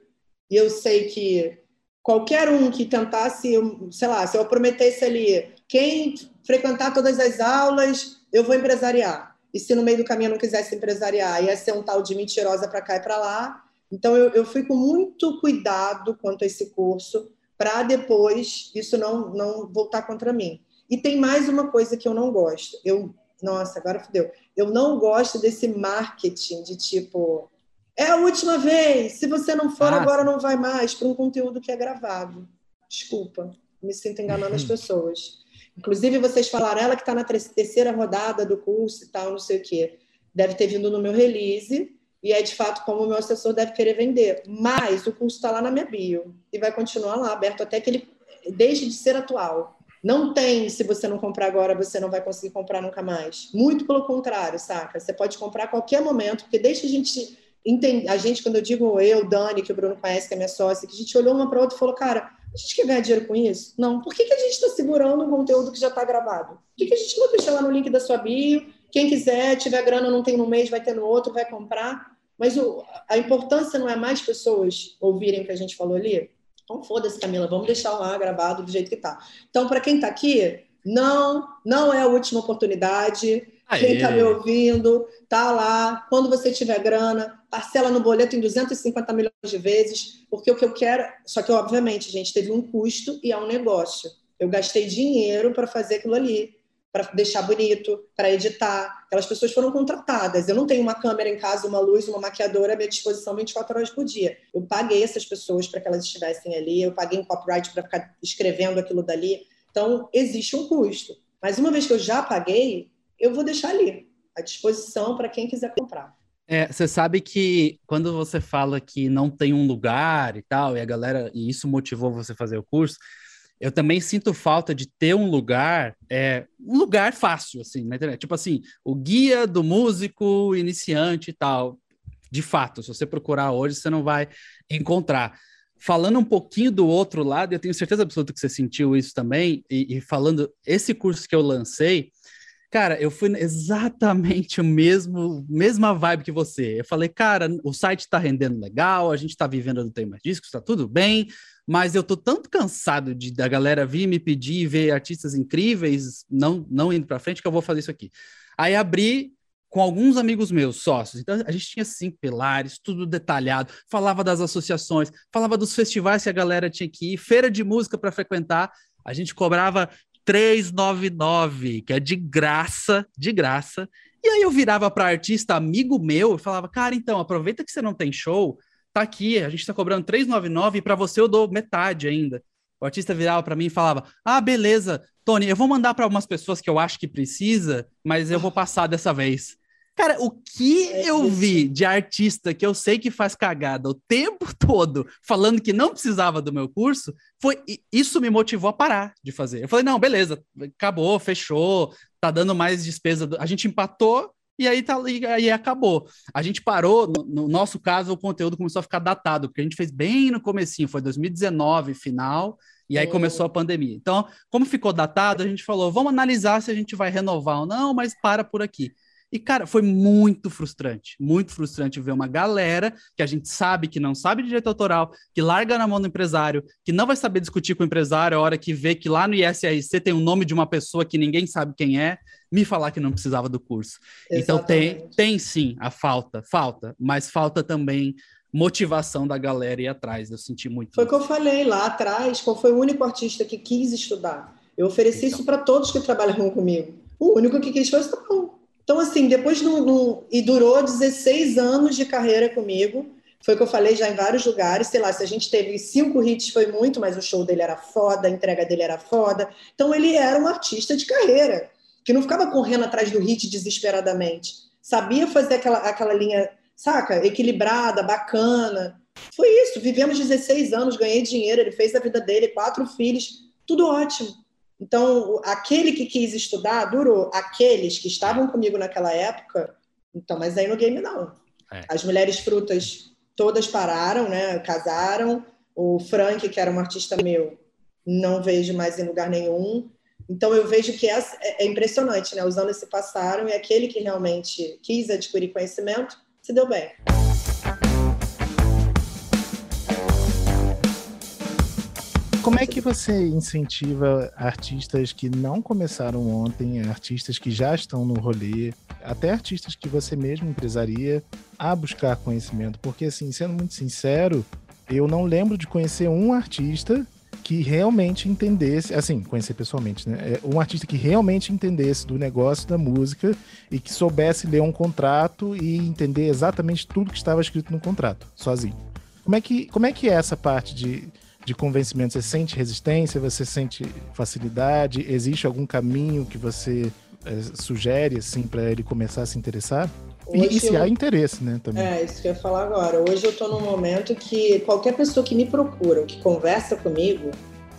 e eu sei que qualquer um que tentasse, sei lá, se eu prometesse ali, quem frequentar todas as aulas, eu vou empresariar. E se no meio do caminho eu não quisesse empresariar, ia ser um tal de mentirosa para cá e para lá. Então eu, eu fui com muito cuidado quanto a esse curso, para depois isso não, não voltar contra mim. E tem mais uma coisa que eu não gosto. Eu Nossa, agora fudeu. Eu não gosto desse marketing de tipo. É a última vez. Se você não for, Ah, agora não vai mais para um conteúdo que é gravado. Desculpa, me sinto enganando as (laughs) pessoas. Inclusive, vocês falaram, ela que está na terceira rodada do curso e tal, não sei o quê. Deve ter vindo no meu release, e é de fato como o meu assessor deve querer vender. Mas o curso está lá na minha bio, e vai continuar lá, aberto até que ele deixe de ser atual. Não tem, se você não comprar agora, você não vai conseguir comprar nunca mais. Muito pelo contrário, saca? Você pode comprar a qualquer momento, porque deixa a gente entender. A gente, quando eu digo eu, Dani, que o Bruno conhece, que é minha sócia, que a gente olhou uma para outra e falou, cara, a gente quer ganhar dinheiro com isso? Não. Por que, que a gente está segurando um conteúdo que já está gravado? Por que, que a gente não deixa lá no link da sua bio? Quem quiser, tiver grana, não tem no mês, vai ter no outro, vai comprar. Mas o, a importância não é mais pessoas ouvirem o que a gente falou ali? Então, foda-se, Camila, vamos deixar lá gravado do jeito que tá. Então, para quem está aqui, não, não é a última oportunidade. Quem está me ouvindo, tá lá. Quando você tiver grana, parcela no boleto em 250 milhões de vezes, porque o que eu quero. Só que, obviamente, gente, teve um custo e é um negócio. Eu gastei dinheiro para fazer aquilo ali, para deixar bonito, para editar. Aquelas pessoas foram contratadas. Eu não tenho uma câmera em casa, uma luz, uma maquiadora à minha disposição 24 horas por dia. Eu paguei essas pessoas para que elas estivessem ali, eu paguei um copyright para ficar escrevendo aquilo dali. Então, existe um custo. Mas uma vez que eu já paguei, eu vou deixar ali, à disposição para quem quiser comprar. É, você sabe que quando você fala que não tem um lugar e tal, e a galera, e isso motivou você fazer o curso, eu também sinto falta de ter um lugar, é, um lugar fácil, assim, na internet. Tipo assim, o guia do músico iniciante e tal. De fato, se você procurar hoje, você não vai encontrar. Falando um pouquinho do outro lado, eu tenho certeza absoluta que você sentiu isso também, e, e falando, esse curso que eu lancei, Cara, eu fui exatamente o mesmo, mesma vibe que você. Eu falei, cara, o site tá rendendo legal, a gente tá vivendo do Tem Mais Discos, tá tudo bem, mas eu tô tanto cansado de da galera vir me pedir ver artistas incríveis, não, não indo pra frente, que eu vou fazer isso aqui. Aí abri com alguns amigos meus, sócios. Então a gente tinha cinco pilares, tudo detalhado, falava das associações, falava dos festivais que a galera tinha que ir, feira de música para frequentar. A gente cobrava 399, que é de graça, de graça. E aí eu virava para artista amigo meu e falava: "Cara, então, aproveita que você não tem show, tá aqui, a gente tá cobrando 399 e para você eu dou metade ainda". O artista virava para mim e falava: "Ah, beleza, Tony, eu vou mandar para algumas pessoas que eu acho que precisa, mas eu vou passar dessa vez". Cara, o que É eu vi de artista que eu sei que faz cagada o tempo (laughs) todo, falando que não precisava do meu curso, foi isso me motivou a parar de fazer. Eu falei, não, beleza, acabou, fechou, tá dando mais despesa. do- A gente empatou e aí, tá, e aí acabou. A gente parou, no, no nosso caso, o conteúdo começou a ficar datado, porque a gente fez bem no comecinho, foi 2019, final, e aí Hum. começou a pandemia. Então, como ficou datado, a gente falou, vamos analisar se a gente vai renovar ou não, mas para por aqui. E, cara, foi muito frustrante, muito frustrante ver uma galera que a gente sabe que não sabe de direito autoral, que larga na mão do empresário, que não vai saber discutir com o empresário a hora que vê que lá no ISRC tem o nome de uma pessoa que ninguém sabe quem é, me falar que não precisava do curso. Então tem, Exatamente. tem sim a falta, falta, mas falta também motivação da galera ir atrás. Eu senti muito. Foi o que eu falei lá atrás, qual foi o único artista que quis estudar. Eu ofereci isso para todos que trabalhavam comigo. O único que quis foi o Estapão. Então, assim, depois não, não- E durou 16 anos de carreira comigo. Foi o que eu falei já em vários lugares. Sei lá, se a gente teve cinco hits foi muito, mas o show dele era foda, a entrega dele era foda. Então, ele era um artista de carreira, que não ficava correndo atrás do hit desesperadamente. Sabia fazer aquela, aquela linha, saca? Equilibrada, bacana. Foi isso. Vivemos 16 anos, ganhei dinheiro, ele fez a vida dele, quatro filhos, tudo ótimo. Então, aquele que quis estudar, durou. Aqueles que estavam comigo naquela época, então, mas aí no game não. É. As mulheres frutas todas pararam, né? Casaram. O Frank, que era um artista meu, não vejo mais em lugar nenhum. Então eu vejo que é, é impressionante, né? Os anos se passaram e aquele que realmente quis adquirir conhecimento se deu bem. Como é que você incentiva artistas que não começaram ontem, artistas que já estão no rolê, até artistas que você mesmo empresaria, a buscar conhecimento? Porque, assim, sendo muito sincero, eu não lembro de conhecer um artista que realmente entendesse, assim, conhecer pessoalmente, né? É um artista que realmente entendesse do negócio da música e que soubesse ler um contrato e entender exatamente tudo que estava escrito no contrato, sozinho. Como é que, como é, que é essa parte de, de convencimento? Você sente resistência? Você sente facilidade? Existe algum caminho que você é, sugere, assim, para ele começar a se interessar? e, e se eu... há interesse, né? Também. É, isso que eu ia falar agora. Hoje eu tô num momento que qualquer pessoa que me procura, que conversa comigo,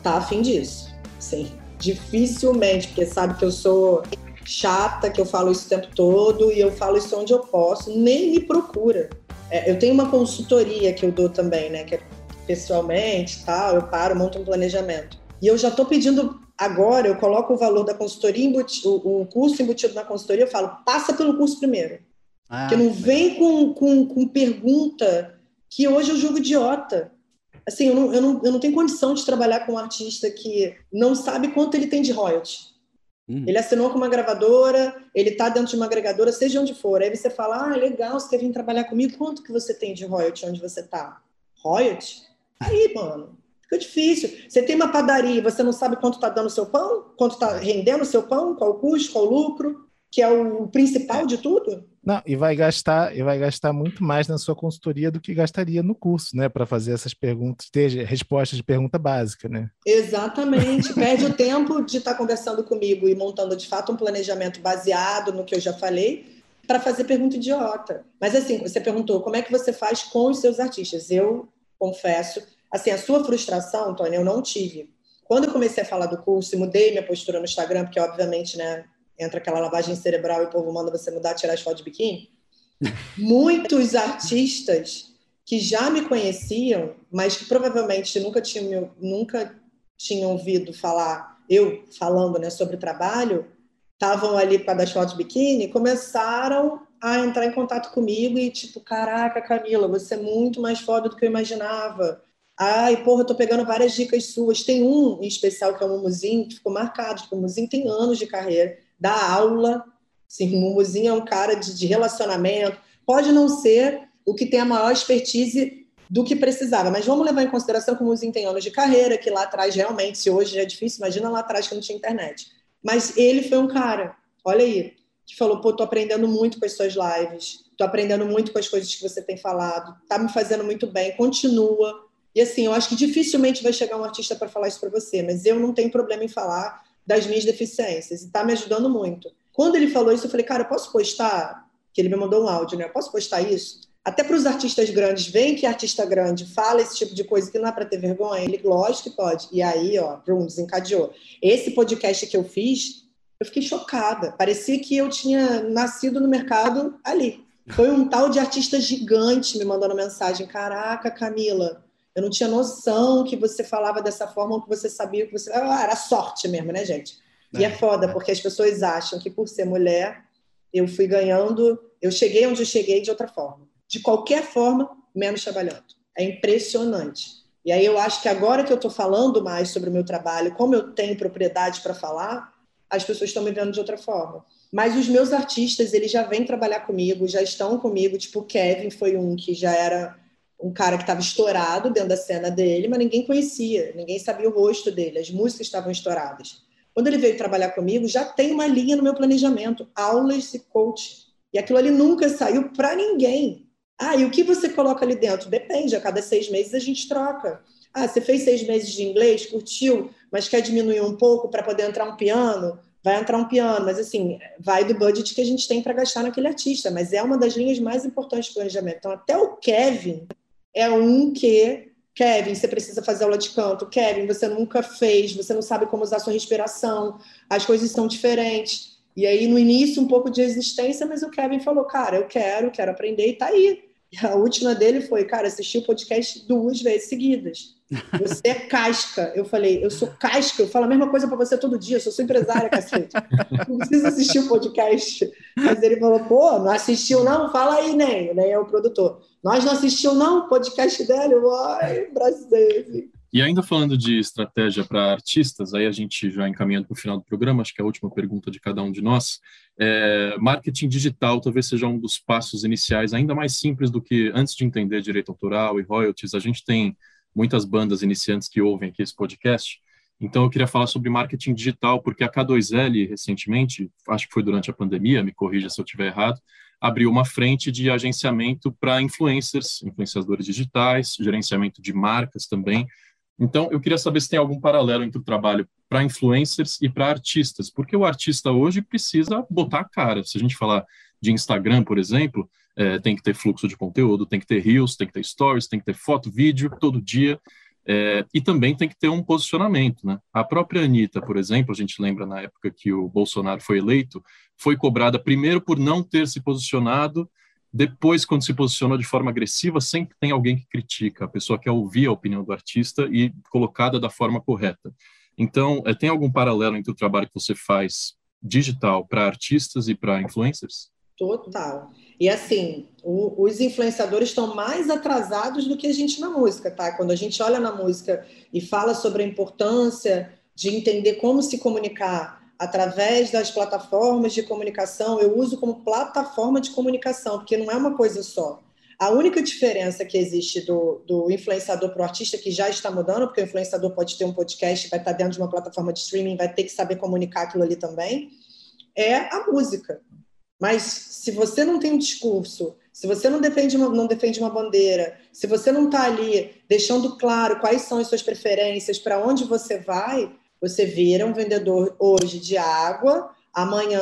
tá afim disso. Sim. Dificilmente, porque sabe que eu sou chata, que eu falo isso o tempo todo e eu falo isso onde eu posso, nem me procura. É, eu tenho uma consultoria que eu dou também, né? Que é pessoalmente tal, eu paro, monto um planejamento. E eu já tô pedindo agora, eu coloco o valor da consultoria, embutido, o curso embutido na consultoria, eu falo, passa pelo curso primeiro. Ah, que não vem com, com, com pergunta que hoje eu julgo idiota. Assim, eu não, eu, não, eu não tenho condição de trabalhar com um artista que não sabe quanto ele tem de royalty. Uhum. Ele assinou com uma gravadora, ele está dentro de uma agregadora, seja onde for. Aí você fala, ah, legal, você quer vir trabalhar comigo? Quanto que você tem de royalty onde você está? Royalty? Aí, mano, fica difícil. Você tem uma padaria, você não sabe quanto está dando o seu pão? Quanto está rendendo o seu pão? Qual o custo, qual o lucro? Que é o principal de tudo? Não, e vai gastar, e vai gastar muito mais na sua consultoria do que gastaria no curso, né, para fazer essas perguntas, ter respostas de pergunta básica, né? Exatamente. (laughs) Perde o tempo de estar tá conversando comigo e montando de fato um planejamento baseado no que eu já falei para fazer pergunta idiota. Mas assim, você perguntou como é que você faz com os seus artistas? Eu confesso, assim, a sua frustração, Tony, eu não tive. Quando eu comecei a falar do curso e mudei minha postura no Instagram, porque obviamente, né, entra aquela lavagem cerebral e o povo manda você mudar, tirar as fotos de biquíni. (laughs) Muitos artistas que já me conheciam, mas que provavelmente nunca tinham, nunca tinham ouvido falar, eu falando né, sobre o trabalho, estavam ali para das fotos de biquíni, começaram a entrar em contato comigo e tipo, caraca, Camila, você é muito mais foda do que eu imaginava. Ai, porra, eu tô pegando várias dicas suas. Tem um em especial que é o Mumuzinho, que ficou marcado. Tipo, o Mumuzinho tem anos de carreira dá aula. Sim, o Mumuzinho é um cara de, de relacionamento. Pode não ser o que tem a maior expertise do que precisava. Mas vamos levar em consideração que o Muzinho tem anos de carreira, que lá atrás realmente, se hoje é difícil, imagina lá atrás que não tinha internet. Mas ele foi um cara, olha aí, que falou, pô, tô aprendendo muito com as suas lives, tô aprendendo muito com as coisas que você tem falado, tá me fazendo muito bem, continua. E assim, eu acho que dificilmente vai chegar um artista para falar isso para você, mas eu não tenho problema em falar das minhas deficiências e está me ajudando muito. Quando ele falou isso, eu falei, cara, eu posso postar? Que ele me mandou um áudio, né? Eu posso postar isso? Até para os artistas grandes, vem que artista grande fala esse tipo de coisa que não é para ter vergonha. Ele, lógico que pode. E aí, ó, brum, desencadeou. Esse podcast que eu fiz, eu fiquei chocada. Parecia que eu tinha nascido no mercado ali. Foi um tal de artista gigante me mandando mensagem. Caraca, Camila, eu não tinha noção que você falava dessa forma, que você sabia que você. Ah, era sorte mesmo, né, gente? E é, é foda, é. porque as pessoas acham que por ser mulher, eu fui ganhando, eu cheguei onde eu cheguei de outra forma. De qualquer forma, menos trabalhando. É impressionante. E aí eu acho que agora que eu estou falando mais sobre o meu trabalho, como eu tenho propriedade para falar, as pessoas estão me vendo de outra forma. Mas os meus artistas, eles já vêm trabalhar comigo, já estão comigo. Tipo, o Kevin foi um que já era um cara que estava estourado dentro da cena dele, mas ninguém conhecia, ninguém sabia o rosto dele, as músicas estavam estouradas. Quando ele veio trabalhar comigo, já tem uma linha no meu planejamento, aulas e coaching. E aquilo ali nunca saiu para ninguém. Ah, e o que você coloca ali dentro? Depende, a cada seis meses a gente troca. Ah, você fez seis meses de inglês, curtiu, mas quer diminuir um pouco para poder entrar um piano? Vai entrar um piano, mas assim, vai do budget que a gente tem para gastar naquele artista, mas é uma das linhas mais importantes do planejamento. Então, até o Kevin, é um que, Kevin, você precisa fazer aula de canto. Kevin, você nunca fez, você não sabe como usar sua respiração, as coisas são diferentes. E aí, no início, um pouco de resistência, mas o Kevin falou, cara, eu quero, quero aprender, e tá aí. E (laughs) a última dele foi, cara, assistir o podcast duas vezes seguidas. Você é casca. Eu falei, eu sou casca, eu falo a mesma coisa para você todo dia, eu sou sua empresária, cacete. Não precisa assistir o podcast. Mas ele falou, pô, não assistiu não? Fala aí, Ney. O Ney é o produtor. Nós não assistiu não o podcast dele? Ai, brasileiro. E ainda falando de estratégia para artistas, aí a gente já encaminhando para o final do programa, acho que é a última pergunta de cada um de nós. É, marketing digital talvez seja um dos passos iniciais, ainda mais simples do que antes de entender direito autoral e royalties. A gente tem muitas bandas iniciantes que ouvem aqui esse podcast. Então, eu queria falar sobre marketing digital, porque a K2L, recentemente, acho que foi durante a pandemia, me corrija se eu estiver errado, abriu uma frente de agenciamento para influencers, influenciadores digitais, gerenciamento de marcas também. Então, eu queria saber se tem algum paralelo entre o trabalho para influencers e para artistas, porque o artista hoje precisa botar a cara. Se a gente falar de Instagram, por exemplo, é, tem que ter fluxo de conteúdo, tem que ter reels, tem que ter stories, tem que ter foto, vídeo todo dia. É, e também tem que ter um posicionamento, né? A própria Anitta, por exemplo, a gente lembra na época que o Bolsonaro foi eleito, foi cobrada primeiro por não ter se posicionado, depois, quando se posicionou de forma agressiva, sempre tem alguém que critica, a pessoa quer ouvir a opinião do artista e colocada da forma correta. Então, é, tem algum paralelo entre o trabalho que você faz digital para artistas e para influencers? Total. E assim, o, os influenciadores estão mais atrasados do que a gente na música, tá? Quando a gente olha na música e fala sobre a importância de entender como se comunicar através das plataformas de comunicação, eu uso como plataforma de comunicação, porque não é uma coisa só. A única diferença que existe do, do influenciador para o artista, que já está mudando, porque o influenciador pode ter um podcast, vai estar dentro de uma plataforma de streaming, vai ter que saber comunicar aquilo ali também, é a música. Mas se você não tem um discurso, se você não defende uma, não defende uma bandeira, se você não está ali deixando claro quais são as suas preferências, para onde você vai, você vira um vendedor hoje de água, amanhã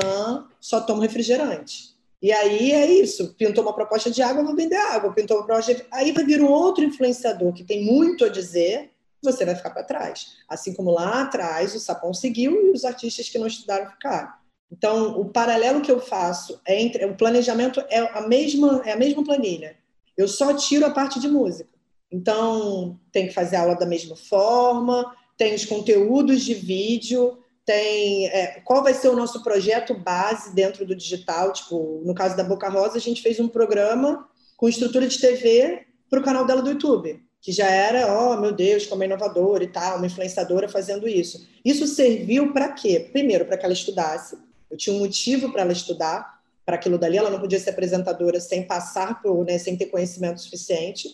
só toma refrigerante. E aí é isso. Pintou uma proposta de água, vou vender água. Pintou uma proposta de... Aí vai vir um outro influenciador que tem muito a dizer, você vai ficar para trás. Assim como lá atrás o Sapão seguiu e os artistas que não estudaram ficaram. Então, o paralelo que eu faço é entre o planejamento é a mesma é a mesma planilha. Eu só tiro a parte de música. Então, tem que fazer aula da mesma forma, tem os conteúdos de vídeo, tem é, qual vai ser o nosso projeto base dentro do digital. Tipo, no caso da Boca Rosa, a gente fez um programa com estrutura de TV para o canal dela do YouTube, que já era, oh meu Deus, como é inovadora e tal, uma influenciadora fazendo isso. Isso serviu para quê? Primeiro, para que ela estudasse, eu tinha um motivo para ela estudar para aquilo dali. Ela não podia ser apresentadora sem passar por, né, sem ter conhecimento suficiente.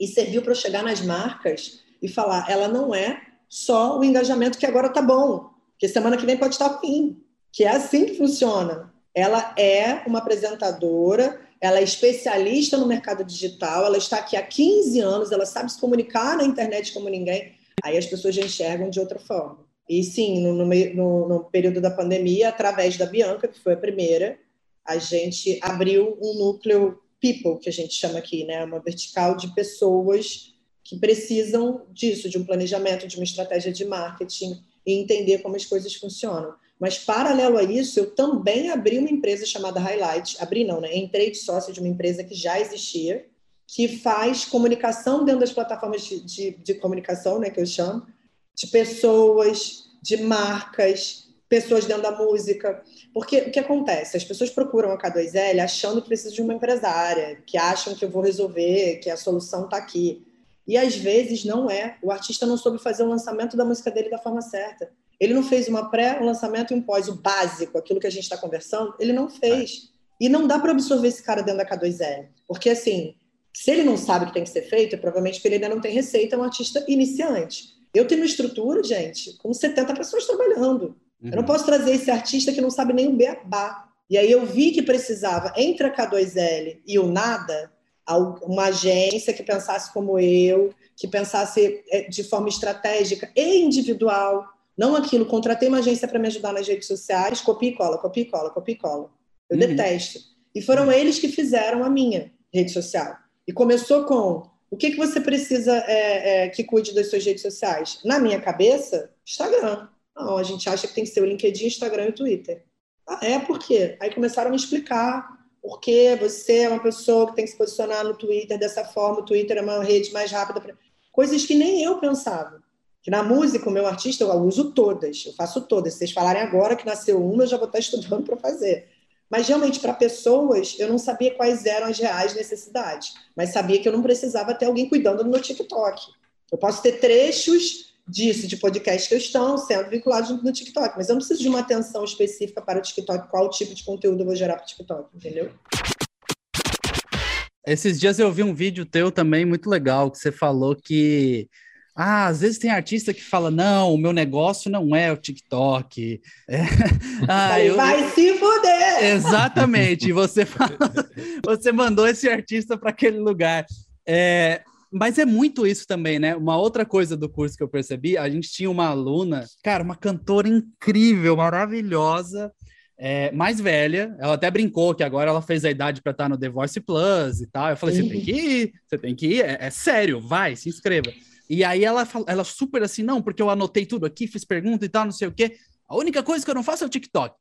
E serviu para eu chegar nas marcas e falar: ela não é só o engajamento que agora tá bom, que semana que vem pode estar ruim. Que é assim que funciona. Ela é uma apresentadora, ela é especialista no mercado digital, ela está aqui há 15 anos, ela sabe se comunicar na internet como ninguém. Aí as pessoas já enxergam de outra forma. E sim, no, no, no, período da pandemia, através da Bianca, que foi a primeira, a gente abriu um núcleo people, que a gente chama aqui, né? Uma vertical de pessoas que precisam disso, de um planejamento, de uma estratégia de marketing e entender como as coisas funcionam. Mas, paralelo a isso, eu também abri uma empresa chamada Highlight. Abri não, né? Entrei de sócio de uma empresa que já existia, que faz comunicação dentro das plataformas de, de, de comunicação, né? Que eu chamo, de pessoas, de marcas, pessoas dentro da música. Porque o que acontece? As pessoas procuram a K2L achando que precisa de uma empresária, que acham que eu vou resolver, que a solução está aqui. E às vezes não é. O artista não soube fazer o lançamento da música dele da forma certa. Ele não fez uma pré, um lançamento e um pós, o básico, aquilo que a gente está conversando, ele não fez. E não dá para absorver esse cara dentro da K2L. Porque, assim, se ele não sabe o que tem que ser feito, é provavelmente porque ele ainda não tem receita, é um artista iniciante. Eu tenho uma estrutura, gente, com 70 pessoas trabalhando. Uhum. Eu não uhum. posso trazer esse artista que não sabe nem o beabá. E aí eu vi que precisava, entre a K2L e o Nada, uma agência que pensasse como eu, que pensasse é, de forma estratégica e individual. Não aquilo, contratei uma agência para me ajudar nas redes sociais, copia e cola, copia e cola, copia e cola. Eu uhum. detesto. E foram uhum. eles que fizeram a minha rede social. E começou com o que, que você precisa é, é, que cuide das suas redes sociais? Na minha cabeça, Instagram. Não, a gente acha que tem que ser o LinkedIn, Instagram e o Twitter. Ah, é por quê? Aí começaram a me explicar porque você é uma pessoa que tem que se posicionar no Twitter dessa forma, o Twitter é uma rede mais rápida. Pra... Coisas que nem eu pensava. Que na música, o meu artista, eu uso todas, eu faço todas. Se vocês falarem agora que nasceu uma, eu já vou estar (laughs) estudando para fazer. Mas realmente, para pessoas, eu não sabia quais eram as reais necessidades, mas sabia que eu não precisava ter alguém cuidando do meu TikTok. Eu posso ter trechos disso, de podcast que estão sendo vinculados no TikTok, mas eu não preciso de uma atenção específica para o TikTok, qual tipo de conteúdo eu vou gerar para o TikTok, entendeu? Esses dias eu vi um vídeo teu também muito legal, que você falou que Ah, às vezes tem artista que fala: não, o meu negócio não é o TikTok. (laughs) É... (laughs) Ah, eu... Vai se fuder! Exatamente. (laughs) você, fala... você mandou esse artista para aquele lugar. É... Mas é muito isso também, né? Uma outra coisa do curso que eu percebi, a gente tinha uma aluna, cara, uma cantora incrível, maravilhosa, é, mais velha. Ela até brincou que agora ela fez a idade para estar no The Voice Plus e tal. Eu falei: você tem que ir, você tem que ir, é, é sério, vai, se inscreva. E aí ela, ela super assim, não, porque eu anotei tudo aqui, fiz pergunta e tal, não sei o quê. A única coisa que eu não faço é o TikTok.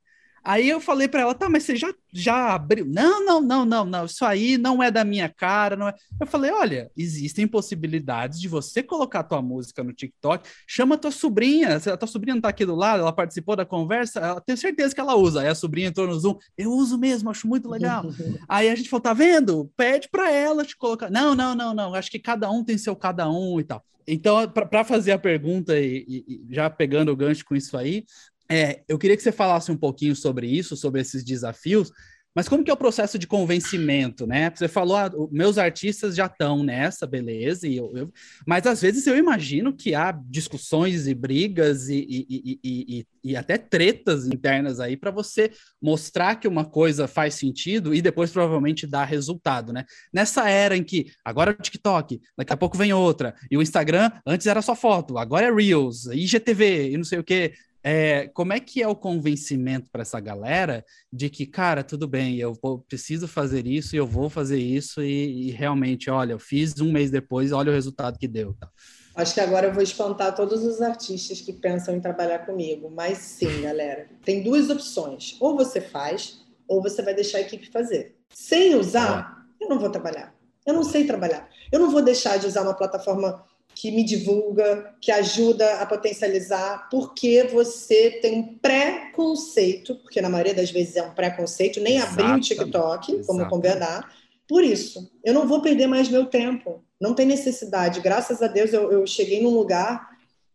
Aí eu falei para ela, tá, mas você já, já abriu? Não, não, não, não, não, isso aí não é da minha cara, não é. Eu falei, olha, existem possibilidades de você colocar tua música no TikTok, chama tua sobrinha, a tua sobrinha não tá aqui do lado, ela participou da conversa, ela tenho certeza que ela usa. Aí a sobrinha entrou no Zoom, eu uso mesmo, acho muito legal. (laughs) aí a gente falou, tá vendo? Pede para ela te colocar. Não, não, não, não, acho que cada um tem seu cada um e tal. Então, para fazer a pergunta e, e, já pegando o gancho com isso aí, é, eu queria que você falasse um pouquinho sobre isso, sobre esses desafios, mas como que é o processo de convencimento, né? Você falou, ah, meus artistas já estão nessa, beleza, e eu, eu, mas às vezes eu imagino que há discussões e brigas e, e, e, e até tretas internas aí para você mostrar que uma coisa faz sentido e depois provavelmente dar resultado, né? Nessa era em que agora é o TikTok, daqui a pouco vem outra, e o Instagram antes era só foto, agora é Reels, IGTV e não sei o que, é, como é que é o convencimento para essa galera de que, cara, tudo bem, eu vou, preciso fazer isso e eu vou fazer isso e, e, realmente, olha, eu fiz um mês depois, olha o resultado que deu. Tá? Acho que agora eu vou espantar todos os artistas que pensam em trabalhar comigo. Mas sim, galera, tem duas opções. Ou você faz, ou você vai deixar a equipe fazer. Sem usar, é. eu não vou trabalhar. Eu não sei trabalhar. Eu não vou deixar de usar uma plataforma que me divulga, que ajuda a potencializar, porque você tem um preconceito, porque na maioria das vezes é um preconceito, nem abrir o TikTok, como convidar. Por isso, eu não vou perder mais meu tempo. Não tem necessidade. Graças a Deus, eu, eu cheguei num lugar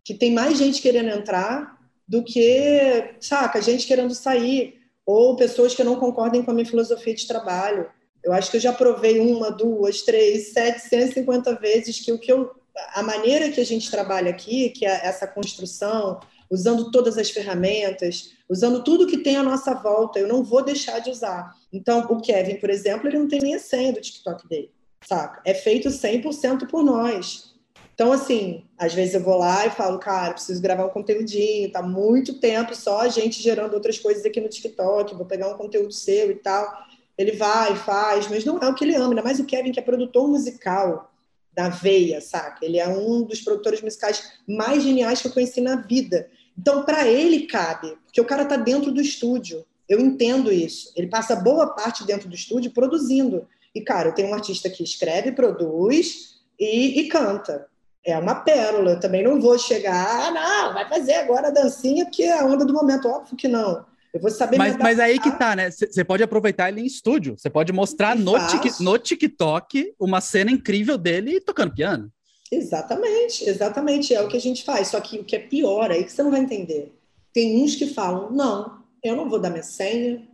que tem mais gente querendo entrar do que, saca, gente querendo sair, ou pessoas que não concordem com a minha filosofia de trabalho. Eu acho que eu já provei uma, duas, três, 750 vezes que o que eu a maneira que a gente trabalha aqui, que é essa construção, usando todas as ferramentas, usando tudo que tem à nossa volta, eu não vou deixar de usar. Então, o Kevin, por exemplo, ele não tem nem a senha do TikTok dele, saca? É feito 100% por nós. Então, assim, às vezes eu vou lá e falo, cara, preciso gravar um conteúdinho, tá muito tempo só a gente gerando outras coisas aqui no TikTok, vou pegar um conteúdo seu e tal. Ele vai, faz, mas não é o que ele ama, ainda mais o Kevin, que é produtor musical da veia, saca? Ele é um dos produtores musicais mais geniais que eu conheci na vida. Então, para ele cabe, porque o cara tá dentro do estúdio. Eu entendo isso. Ele passa boa parte dentro do estúdio produzindo. E, cara, eu tenho um artista que escreve, produz e, e canta. É uma pérola. Eu também não vou chegar, ah, não, vai fazer agora a dancinha, porque é a onda do momento. Óbvio que não. Eu vou saber mas, mas aí que tá, né? Você pode aproveitar ele em estúdio. Você pode mostrar no, tic, no TikTok uma cena incrível dele tocando piano. Exatamente, exatamente. É o que a gente faz. Só que o que é pior aí que você não vai entender. Tem uns que falam: não, eu não vou dar minha senha.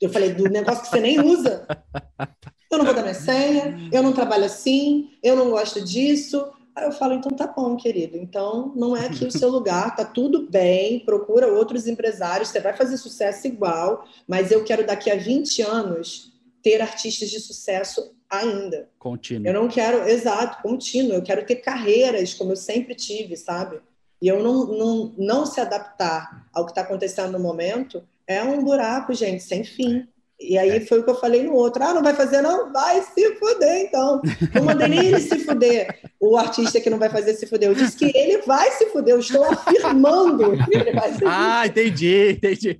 Eu falei do negócio que você nem usa. (laughs) Eu não vou dar minha senha, eu não trabalho assim, eu não gosto disso, Aí eu falo, então tá bom, querido. Então não é aqui o (laughs) seu lugar, tá tudo bem, procura outros empresários, você vai fazer sucesso igual, mas eu quero daqui a 20 anos ter artistas de sucesso ainda. Contínuo. Eu não quero, exato, contínuo. Eu quero ter carreiras como eu sempre tive, sabe? E eu não, não, não se adaptar ao que está acontecendo no momento é um buraco, gente, sem fim. E aí é. foi o que eu falei no outro. Ah, não vai fazer, não? Vai se fuder, então. Não mandei nem ele se fuder. O artista que não vai fazer se fuder. Eu disse que ele vai se fuder. Eu estou afirmando que ele vai se Ah, entendi, entendi.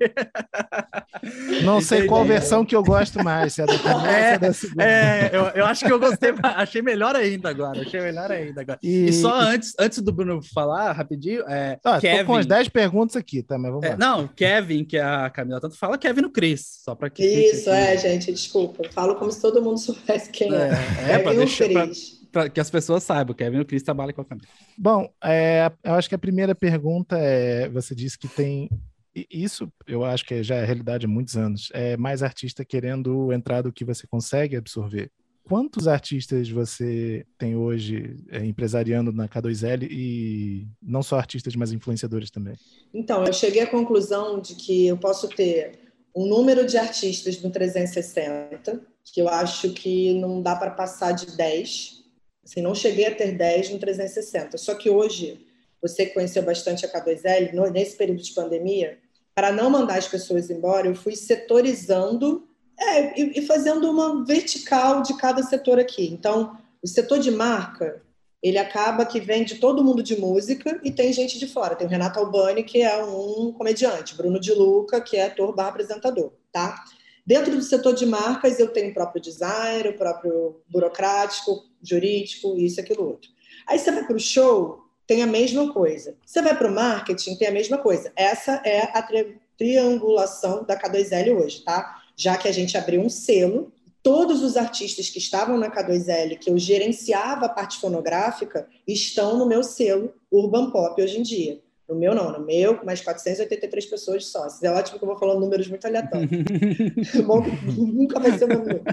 Não sei entendi. qual versão que eu gosto mais, se é da primeira é, ou da segunda. É, eu, eu acho que eu gostei, achei melhor ainda agora. Achei melhor ainda agora. E, e só antes, antes do Bruno falar, rapidinho, é, ah, Kevin... Tô com as 10 perguntas aqui, tá? Mas vamos é, lá. não, Kevin, que a Camila tanto fala, Kevin no Cris, só para que... Isso, é, gente, desculpa. Falo como se todo mundo soubesse quem é. É, é para deixar para que as pessoas saibam. Kevin o Cris trabalha com a Camila. Bom, é, eu acho que a primeira pergunta é: você disse que tem. Isso eu acho que já é realidade há muitos anos. É mais artista querendo entrar do que você consegue absorver. quantos artistas você tem hoje é, empresariando na K2L e não só artistas, mas influenciadores também? Então, eu cheguei à conclusão de que eu posso ter um número de artistas no 360, que eu acho que não dá para passar de 10. Assim, não cheguei a ter 10 no 360. Só que hoje, você conheceu bastante a K2L, nesse período de pandemia, para não mandar as pessoas embora, eu fui setorizando é, e fazendo uma vertical de cada setor aqui. Então, o setor de marca, ele acaba que vem de todo mundo de música e tem gente de fora. Tem o Renato Albani, que é um comediante, Bruno de Luca, que é ator barra apresentador, tá? Dentro do setor de marcas, eu tenho o próprio designer, o próprio burocrático, jurídico, isso, aquilo, outro. Aí você vai para o show, tem a mesma coisa. Você vai para o marketing, tem a mesma coisa. Essa é a tri triangulação da K2L hoje, tá? Já que a gente abriu um selo, todos os artistas que estavam na K2L, que eu gerenciava a parte fonográfica, estão no meu selo Urban Pop hoje em dia. No meu não, no meu, mais 483 pessoas sócios. É ótimo que eu vou falando números muito aleatórios. (laughs) Bom, nunca vai ser o meu número.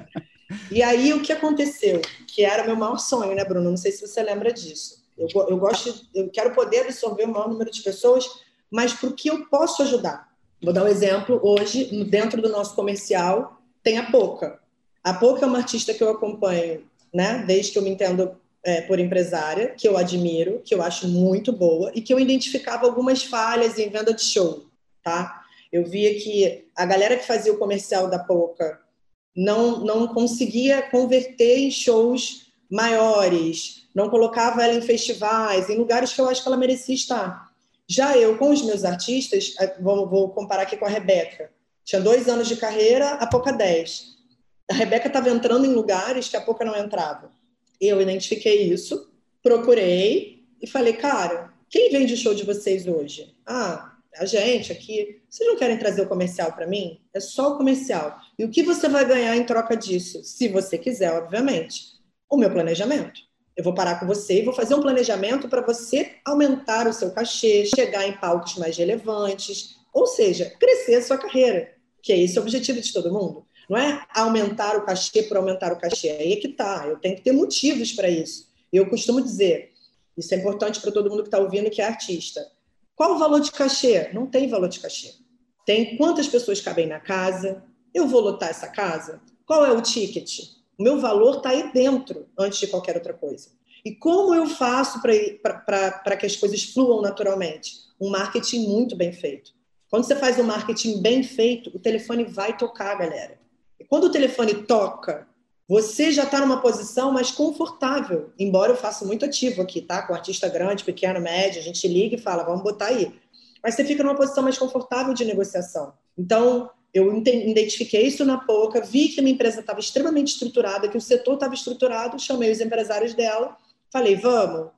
E aí, o que aconteceu? Que era meu maior sonho, né, Bruno? Não sei se você lembra disso. Eu, eu gosto, eu quero poder absorver o maior número de pessoas, mas para o que eu posso ajudar. Vou dar um exemplo. Hoje, dentro do nosso comercial, tem a Poca. A Poca é uma artista que eu acompanho, né, desde que eu me entendo é, por empresária, que eu admiro, que eu acho muito boa e que eu identificava algumas falhas em venda de show, tá? Eu via que a galera que fazia o comercial da Poca não, não conseguia converter em shows maiores, não colocava ela em festivais, em lugares que eu acho que ela merecia estar. Já eu, com os meus artistas, vou, vou comparar aqui com a Rebeca. Tinha dois anos de carreira, a Poca dez. A Rebeca estava entrando em lugares que a Poca não entrava. Eu identifiquei isso, procurei e falei, cara, quem vende show de vocês hoje? Ah, a gente aqui. Vocês não querem trazer o comercial para mim? É só o comercial. E o que você vai ganhar em troca disso? Se você quiser, obviamente. O meu planejamento. Eu vou parar com você e vou fazer um planejamento para você aumentar o seu cachê, chegar em palcos mais relevantes, ou seja, crescer a sua carreira, que é esse o objetivo de todo mundo. Não é aumentar o cachê por aumentar o cachê. Aí é que tá. Eu tenho que ter motivos para isso. Eu costumo dizer, isso é importante para todo mundo que está ouvindo que é artista. Qual o valor de cachê? Não tem valor de cachê. Tem quantas pessoas cabem na casa? Eu vou lotar essa casa? Qual é o ticket? O meu valor está aí dentro, antes de qualquer outra coisa. E como eu faço para que as coisas fluam naturalmente? Um marketing muito bem feito. Quando você faz um marketing bem feito, o telefone vai tocar, galera. Quando o telefone toca, você já está numa posição mais confortável. Embora eu faça muito ativo aqui, tá? Com artista grande, pequeno, médio, a gente liga e fala, vamos botar aí. Mas você fica numa posição mais confortável de negociação. Então, eu identifiquei isso na pouca, vi que a minha empresa estava extremamente estruturada, que o setor estava estruturado, chamei os empresários dela, falei, vamos.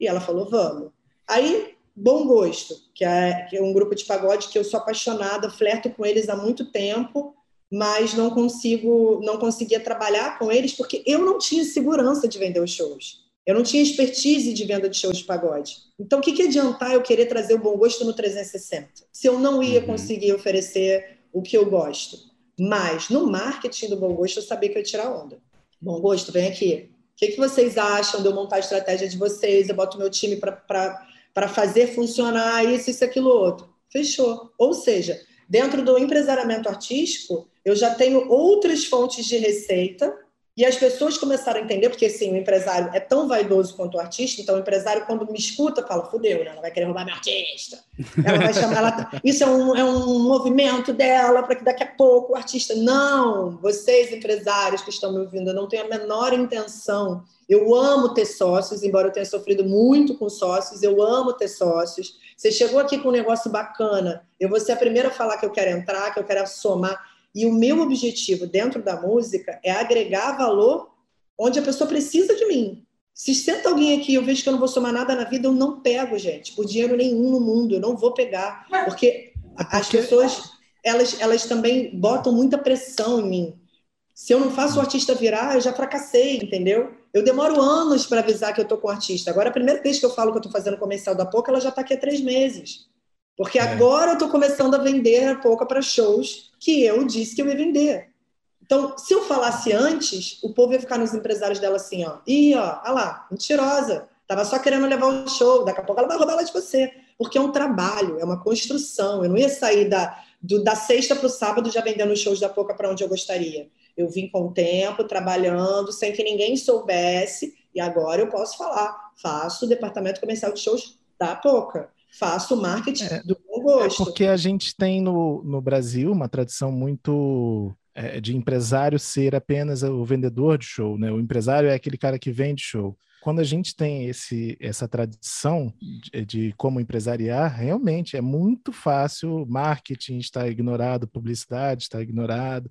E ela falou, vamos. Aí, Bom Gosto, que é, que é um grupo de pagode que eu sou apaixonada, flerto com eles há muito tempo mas não consigo, não conseguia trabalhar com eles porque eu não tinha segurança de vender os shows. Eu não tinha expertise de venda de shows de pagode. Então, o que, que adiantar eu querer trazer o bom gosto no 360? Se eu não ia uhum. conseguir oferecer o que eu gosto. Mas, no marketing do bom gosto, eu sabia que eu ia tirar onda. Bom gosto, vem aqui. O que, que vocês acham de eu montar a estratégia de vocês? Eu boto meu time para fazer funcionar isso, isso, aquilo, outro. Fechou. Ou seja, dentro do empresariamento artístico, eu já tenho outras fontes de receita e as pessoas começaram a entender, porque assim, o empresário é tão vaidoso quanto o artista, então o empresário, quando me escuta, fala: fudeu, né? ela vai querer roubar meu artista. Ela vai chamar, ela, (laughs) isso é um, é um movimento dela para que daqui a pouco o artista. Não, vocês, empresários que estão me ouvindo, eu não tenho a menor intenção. Eu amo ter sócios, embora eu tenha sofrido muito com sócios, eu amo ter sócios. Você chegou aqui com um negócio bacana, eu vou ser a primeira a falar que eu quero entrar, que eu quero somar. E o meu objetivo dentro da música é agregar valor onde a pessoa precisa de mim. Se senta alguém aqui e eu vejo que eu não vou somar nada na vida, eu não pego, gente, por dinheiro nenhum no mundo, eu não vou pegar, porque as pessoas elas, elas também botam muita pressão em mim. Se eu não faço o artista virar, eu já fracassei, entendeu? Eu demoro anos para avisar que eu estou com o artista. Agora, a primeira vez que eu falo que eu estou fazendo comercial da Pouca, ela já está aqui há três meses. Porque é. agora eu estou começando a vender a Pouca para shows que eu disse que eu ia vender. Então, se eu falasse antes, o povo ia ficar nos empresários dela assim, ó. Ih, ó, olha lá, mentirosa. Tava só querendo levar o show, daqui a pouco ela vai roubar ela de você. Porque é um trabalho, é uma construção. Eu não ia sair da, do, da sexta para o sábado já vendendo shows da Poca para onde eu gostaria. Eu vim com o tempo, trabalhando, sem que ninguém soubesse, e agora eu posso falar. Faço o departamento comercial de shows da Poca. Faço marketing é, do bom gosto. É porque a gente tem no, no Brasil uma tradição muito é, de empresário ser apenas o vendedor de show, né? O empresário é aquele cara que vende show quando a gente tem esse, essa tradição de, de, como empresariar, realmente é muito fácil, marketing está ignorado, publicidade está ignorado,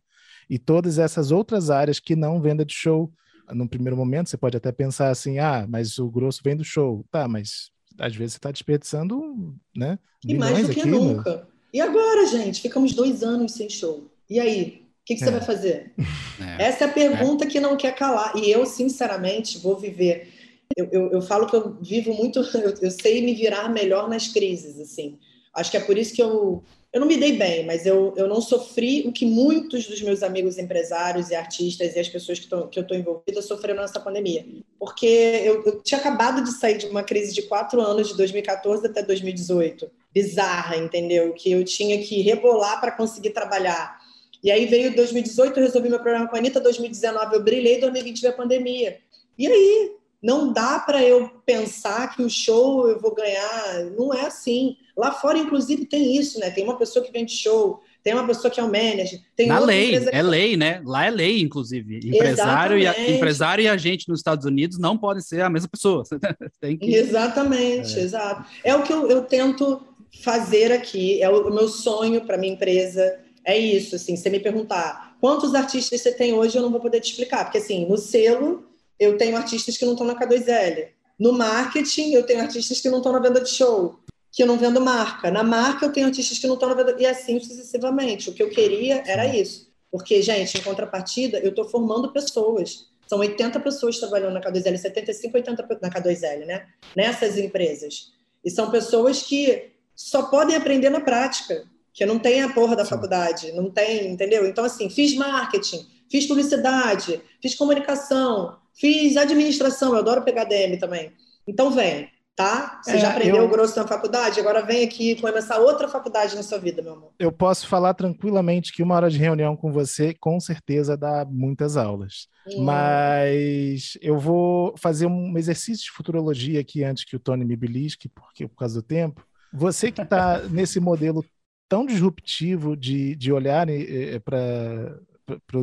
e todas essas outras áreas que não venda de show. No primeiro momento, você pode até pensar assim, ah, mas o grosso vem do show. Tá, mas às vezes você está desperdiçando, né? E mais do que nunca. E agora, gente? Ficamos dois anos sem show. E aí? O que, que é. você vai fazer? (laughs) É. Essa é a pergunta é. que não quer calar. E eu, sinceramente, vou viver eu, eu, eu, falo que eu vivo muito, (laughs) eu, eu, sei me virar melhor nas crises, assim. Acho que é por isso que eu, eu não me dei bem, mas eu, eu não sofri o que muitos dos meus amigos empresários e artistas e as pessoas que, tô, que eu estou envolvida sofreram nessa pandemia. Porque eu, eu tinha acabado de sair de uma crise de quatro anos, de 2014 até 2018. Bizarra, entendeu? Que eu tinha que rebolar para conseguir trabalhar. E aí veio 2018, eu resolvi meu problema com a Anitta, 2019 eu brilhei, 2020 veio a pandemia. E aí, não dá para eu pensar que o show eu vou ganhar. Não é assim. Lá fora, inclusive, tem isso, né? Tem uma pessoa que vende show, tem uma pessoa que é o manager. Tem Na lei, que... é lei, né? Lá é lei, inclusive. Empresário e, a, empresário e agente nos Estados Unidos não podem ser a mesma pessoa. (laughs) tem que... Exatamente, é. exato. É o que eu, eu tento fazer aqui, é o, o meu sonho para minha empresa. É isso, assim, você me perguntar quantos artistas você tem hoje, eu não vou poder te explicar, porque assim, no selo eu tenho artistas que não estão na K2L. No marketing, eu tenho artistas que não estão na venda de show, que eu não vendo marca. Na marca, eu tenho artistas que não estão na venda. E assim sucessivamente. O que eu queria era isso. Porque, gente, em contrapartida, eu estou formando pessoas. São 80 pessoas trabalhando na K2L, 75, 80 na K2L, né? Nessas empresas. E são pessoas que só podem aprender na prática, que não tem a porra da faculdade, não tem, entendeu? Então, assim, fiz marketing, fiz publicidade, fiz comunicação, Fiz administração, eu adoro pegar DM também. Então vem, tá? Você é, já aprendeu eu... grosso na faculdade, agora vem aqui começar outra faculdade na sua vida, meu amor. Eu posso falar tranquilamente que uma hora de reunião com você, com certeza, dá muitas aulas. Hum. Mas eu vou fazer um exercício de futurologia aqui antes que o Tony me belisque, porque por causa do tempo. Você que está (laughs) nesse modelo tão disruptivo de, de olhar eh, eh, para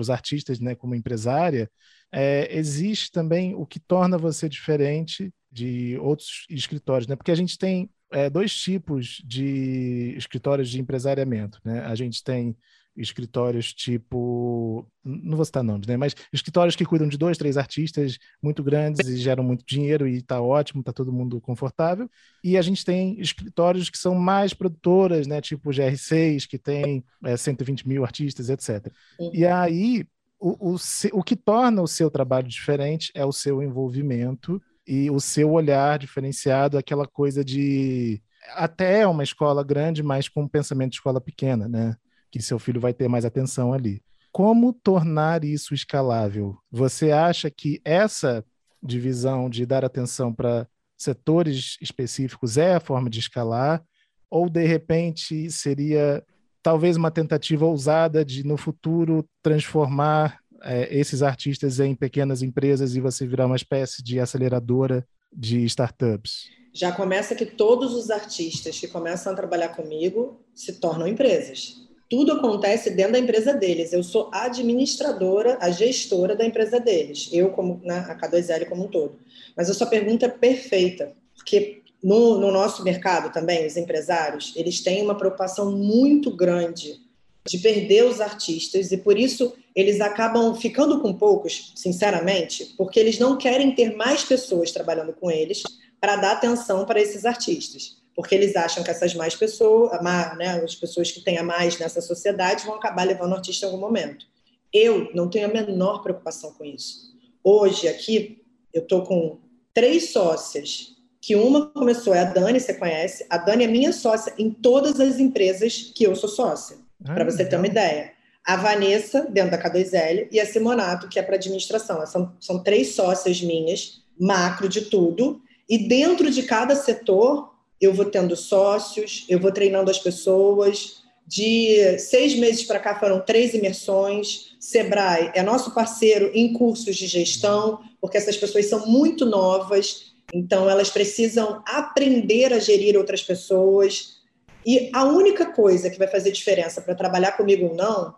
os artistas né, como empresária, é, existe também o que torna você diferente de outros escritórios, né? Porque a gente tem é, dois tipos de escritórios de empresariamento, né? A gente tem escritórios tipo, não vou citar nomes, né? Mas escritórios que cuidam de dois, três artistas muito grandes e geram muito dinheiro e está ótimo, está todo mundo confortável. E a gente tem escritórios que são mais produtoras, né? Tipo GR6, que tem é, 120 mil artistas, etc. Uhum. E aí o, o, o que torna o seu trabalho diferente é o seu envolvimento e o seu olhar diferenciado, aquela coisa de até uma escola grande, mas com um pensamento de escola pequena, né? Que seu filho vai ter mais atenção ali. Como tornar isso escalável? Você acha que essa divisão de dar atenção para setores específicos é a forma de escalar? Ou, de repente, seria talvez uma tentativa ousada de, no futuro, transformar é, esses artistas em pequenas empresas e você virar uma espécie de aceleradora de startups? Já começa que todos os artistas que começam a trabalhar comigo se tornam empresas. Tudo acontece dentro da empresa deles. Eu sou administradora, a gestora da empresa deles. Eu, como né, a K2L como um todo. Mas a sua pergunta é perfeita, porque no, no, nosso mercado também, os empresários, eles têm uma preocupação muito grande de perder os artistas e por isso eles acabam ficando com poucos, sinceramente, porque eles não querem ter mais pessoas trabalhando com eles para dar atenção para esses artistas, porque eles acham que essas mais pessoas, né, as pessoas que têm a mais nessa sociedade vão acabar levando o artista em algum momento. Eu não tenho a menor preocupação com isso. Hoje aqui eu estou com três sócias que uma começou, é a Dani, você conhece. A Dani é minha sócia em todas as empresas que eu sou sócia, ah, para você ter uma ideia. a Vanessa, dentro da K2L, e a Simonato, que é para administração. São, são três sócias minhas, macro de tudo, e dentro de cada setor, eu vou tendo sócios, eu vou treinando as pessoas. De seis meses para cá foram três imersões. Sebrae é nosso parceiro em cursos de gestão, porque essas pessoas são muito novas, então elas precisam aprender a gerir outras pessoas. E a única coisa que vai fazer diferença para trabalhar comigo ou não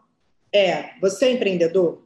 é: você é empreendedor?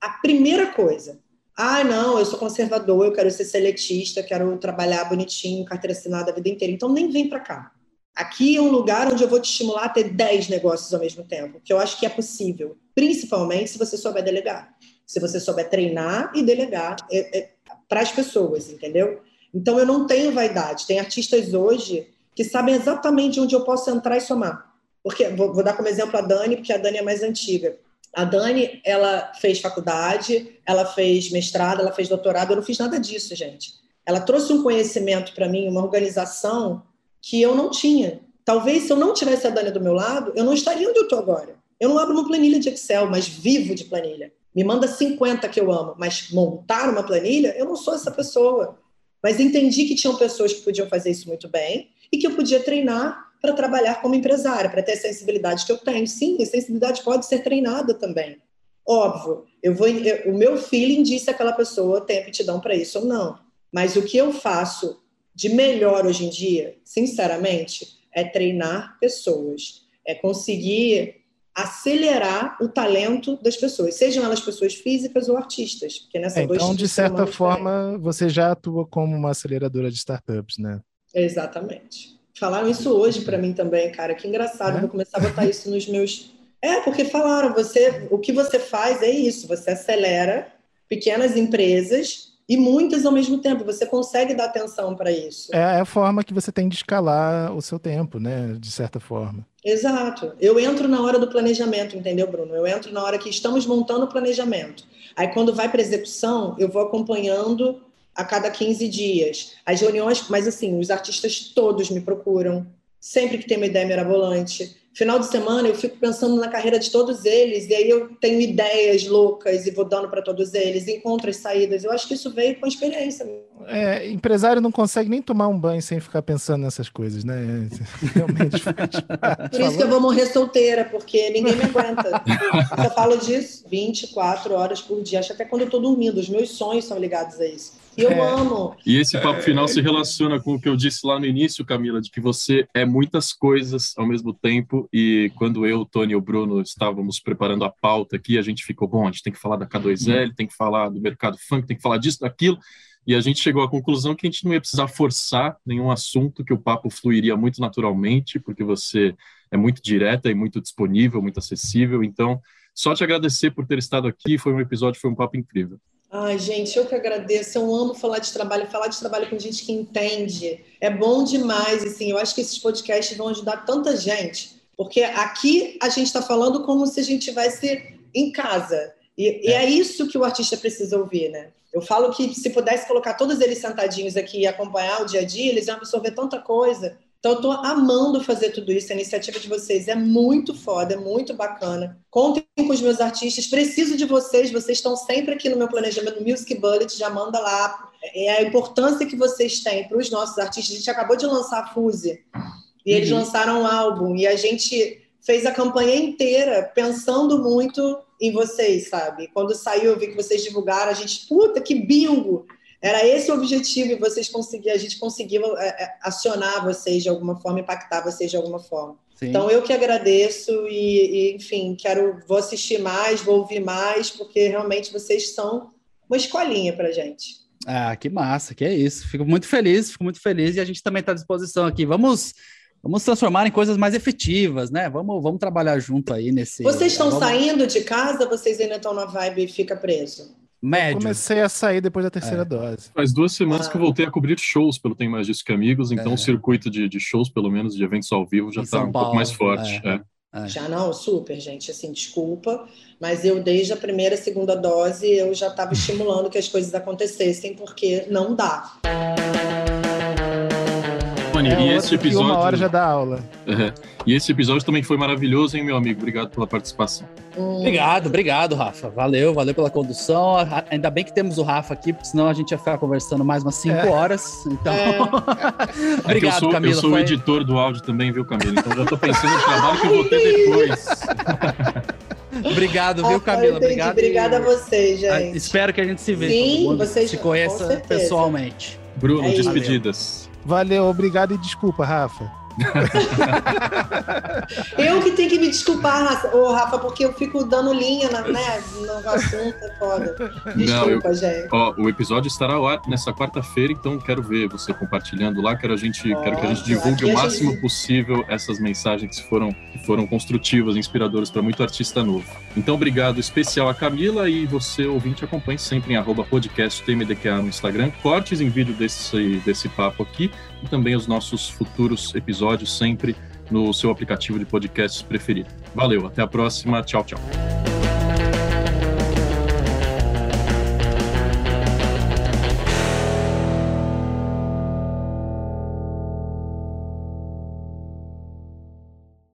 A primeira coisa. Ah, não, eu sou conservador, eu quero ser seletista, quero trabalhar bonitinho, carteira assinada a vida inteira. Então nem vem para cá. Aqui é um lugar onde eu vou te estimular a ter 10 negócios ao mesmo tempo, que eu acho que é possível, principalmente se você souber delegar. Se você souber treinar e delegar é, é, para as pessoas, entendeu? Então eu não tenho vaidade. Tem artistas hoje que sabem exatamente onde eu posso entrar e somar. Porque vou, vou dar como exemplo a Dani, porque a Dani é mais antiga. A Dani, ela fez faculdade, ela fez mestrado, ela fez doutorado, eu não fiz nada disso, gente. Ela trouxe um conhecimento para mim, uma organização que eu não tinha. Talvez se eu não tivesse a Dani do meu lado, eu não estaria onde eu estou agora. Eu não abro uma planilha de Excel, mas vivo de planilha. Me manda 50 que eu amo, mas montar uma planilha, eu não sou essa pessoa. Mas entendi que tinham pessoas que podiam fazer isso muito bem e que eu podia treinar para trabalhar como empresária, para ter a sensibilidade que eu tenho. Sim, a sensibilidade pode ser treinada também. Óbvio, eu vou, eu, o meu feeling diz se aquela pessoa tem aptidão para isso ou não. Mas o que eu faço de melhor hoje em dia, sinceramente, é treinar pessoas, é conseguir acelerar o talento das pessoas, sejam elas pessoas físicas ou artistas, porque nessa é, então de certa forma você já atua como uma aceleradora de startups, né? Exatamente. Falaram isso hoje para mim também, cara. Que engraçado. É? Vou começar a botar isso nos meus. É, porque falaram, você, o que você faz é isso, você acelera pequenas empresas e muitas ao mesmo tempo. Você consegue dar atenção para isso. É, é a forma que você tem de escalar o seu tempo, né? De certa forma. Exato. Eu entro na hora do planejamento, entendeu, Bruno? Eu entro na hora que estamos montando o planejamento. Aí, quando vai para execução, eu vou acompanhando a cada 15 dias. As reuniões, mas assim, os artistas todos me procuram, sempre que tem uma ideia mirabolante. Final de semana eu fico pensando na carreira de todos eles, e aí eu tenho ideias loucas e vou dando para todos eles, encontro as saídas. Eu acho que isso veio com a experiência. É, empresário não consegue nem tomar um banho sem ficar pensando nessas coisas, né? (laughs) Realmente Por isso que eu vou morrer solteira, porque ninguém me aguenta. eu falo disso 24 horas por dia, acho até quando eu estou dormindo. Os meus sonhos são ligados a isso. Eu é. amo. E esse papo final se relaciona com o que eu disse lá no início, Camila, de que você é muitas coisas ao mesmo tempo. E quando eu, Tony e o Bruno estávamos preparando a pauta aqui, a gente ficou, bom, a gente tem que falar da K2L, tem que falar do mercado funk, tem que falar disso, daquilo. E a gente chegou à conclusão que a gente não ia precisar forçar nenhum assunto, que o papo fluiria muito naturalmente, porque você é muito direta e muito disponível, muito acessível. Então, só te agradecer por ter estado aqui. Foi um episódio, foi um papo incrível. Ai, gente, eu que agradeço. Eu amo falar de trabalho, falar de trabalho com gente que entende. É bom demais, assim. Eu acho que esses podcasts vão ajudar tanta gente, porque aqui a gente está falando como se a gente estivesse em casa. E é. e é isso que o artista precisa ouvir, né? Eu falo que se pudesse colocar todos eles sentadinhos aqui e acompanhar o dia a dia, eles iam absorver tanta coisa. Então, eu estou amando fazer tudo isso. A iniciativa de vocês é muito foda, é muito bacana. Contem com os meus artistas. Preciso de vocês. Vocês estão sempre aqui no meu planejamento Music Bullet. Já manda lá. É a importância que vocês têm para os nossos artistas. A gente acabou de lançar a Fuse. E eles uhum. lançaram um álbum. E a gente fez a campanha inteira pensando muito em vocês, sabe? Quando saiu, eu vi que vocês divulgaram. A gente, puta, que bingo! Era esse o objetivo e vocês conseguiam, a gente conseguiu é, é, acionar vocês de alguma forma, impactar vocês de alguma forma. Sim. Então eu que agradeço e, e, enfim, quero vou assistir mais, vou ouvir mais, porque realmente vocês são uma escolinha para gente. Ah, que massa, que é isso. Fico muito feliz, fico muito feliz e a gente também está à disposição aqui. Vamos vamos transformar em coisas mais efetivas, né? Vamos, vamos trabalhar junto aí nesse. Vocês estão vamos... saindo de casa? Vocês ainda estão na vibe e fica preso? Médio. comecei a sair depois da terceira é. dose. Faz duas semanas ah. que eu voltei a cobrir shows pelo Tem Mais Disso Que Amigos, então é. o circuito de, de, shows, pelo menos de eventos ao vivo, já está um pouco mais forte. É. é. Já não, super, gente. Assim, desculpa, mas eu desde a primeira, segunda dose, eu já estava estimulando que as coisas acontecessem, porque não dá. É e esse episódio. Uma hora já dá aula. É. E esse episódio também foi maravilhoso, hein, meu amigo? Obrigado pela participação. Hum. Obrigado, obrigado, Rafa. Valeu, valeu pela condução. Ainda bem que temos o Rafa aqui, porque senão a gente ia ficar conversando mais umas cinco É. horas. Então, É. (laughs) É que eu obrigado, sou, Camila. eu sou Foi- o editor do áudio também, viu, Camila? Então já tô pensando no trabalho que eu vou ter depois. (laughs) Obrigado, viu, Ah, Camila? Obrigado. Obrigada a vocês, Ah, gente. Espero que a gente se veja. Sim, todo mundo vocês- se com conheça certeza. pessoalmente. Bruno, É isso. Valeu, obrigado e desculpa, Rafa. Eu que tenho que me desculpar, Rafa, ô, Rafa, porque eu fico dando linha na, né, no assunto, é foda. Desculpa, gente. Ó, o episódio estará ao ar nessa quarta-feira, então quero ver você compartilhando lá. Quero, a gente, quero que a gente divulgue o máximo gente- possível essas mensagens que foram, que foram construtivas, inspiradoras para muito artista novo. Então, obrigado especial a Camila e você, ouvinte, acompanhe sempre em arroba podcast TMDQA no Instagram. Cortes em vídeo desse, desse papo aqui e também os nossos futuros episódios sempre no seu aplicativo de podcasts preferido. Valeu, até a próxima. Tchau, tchau.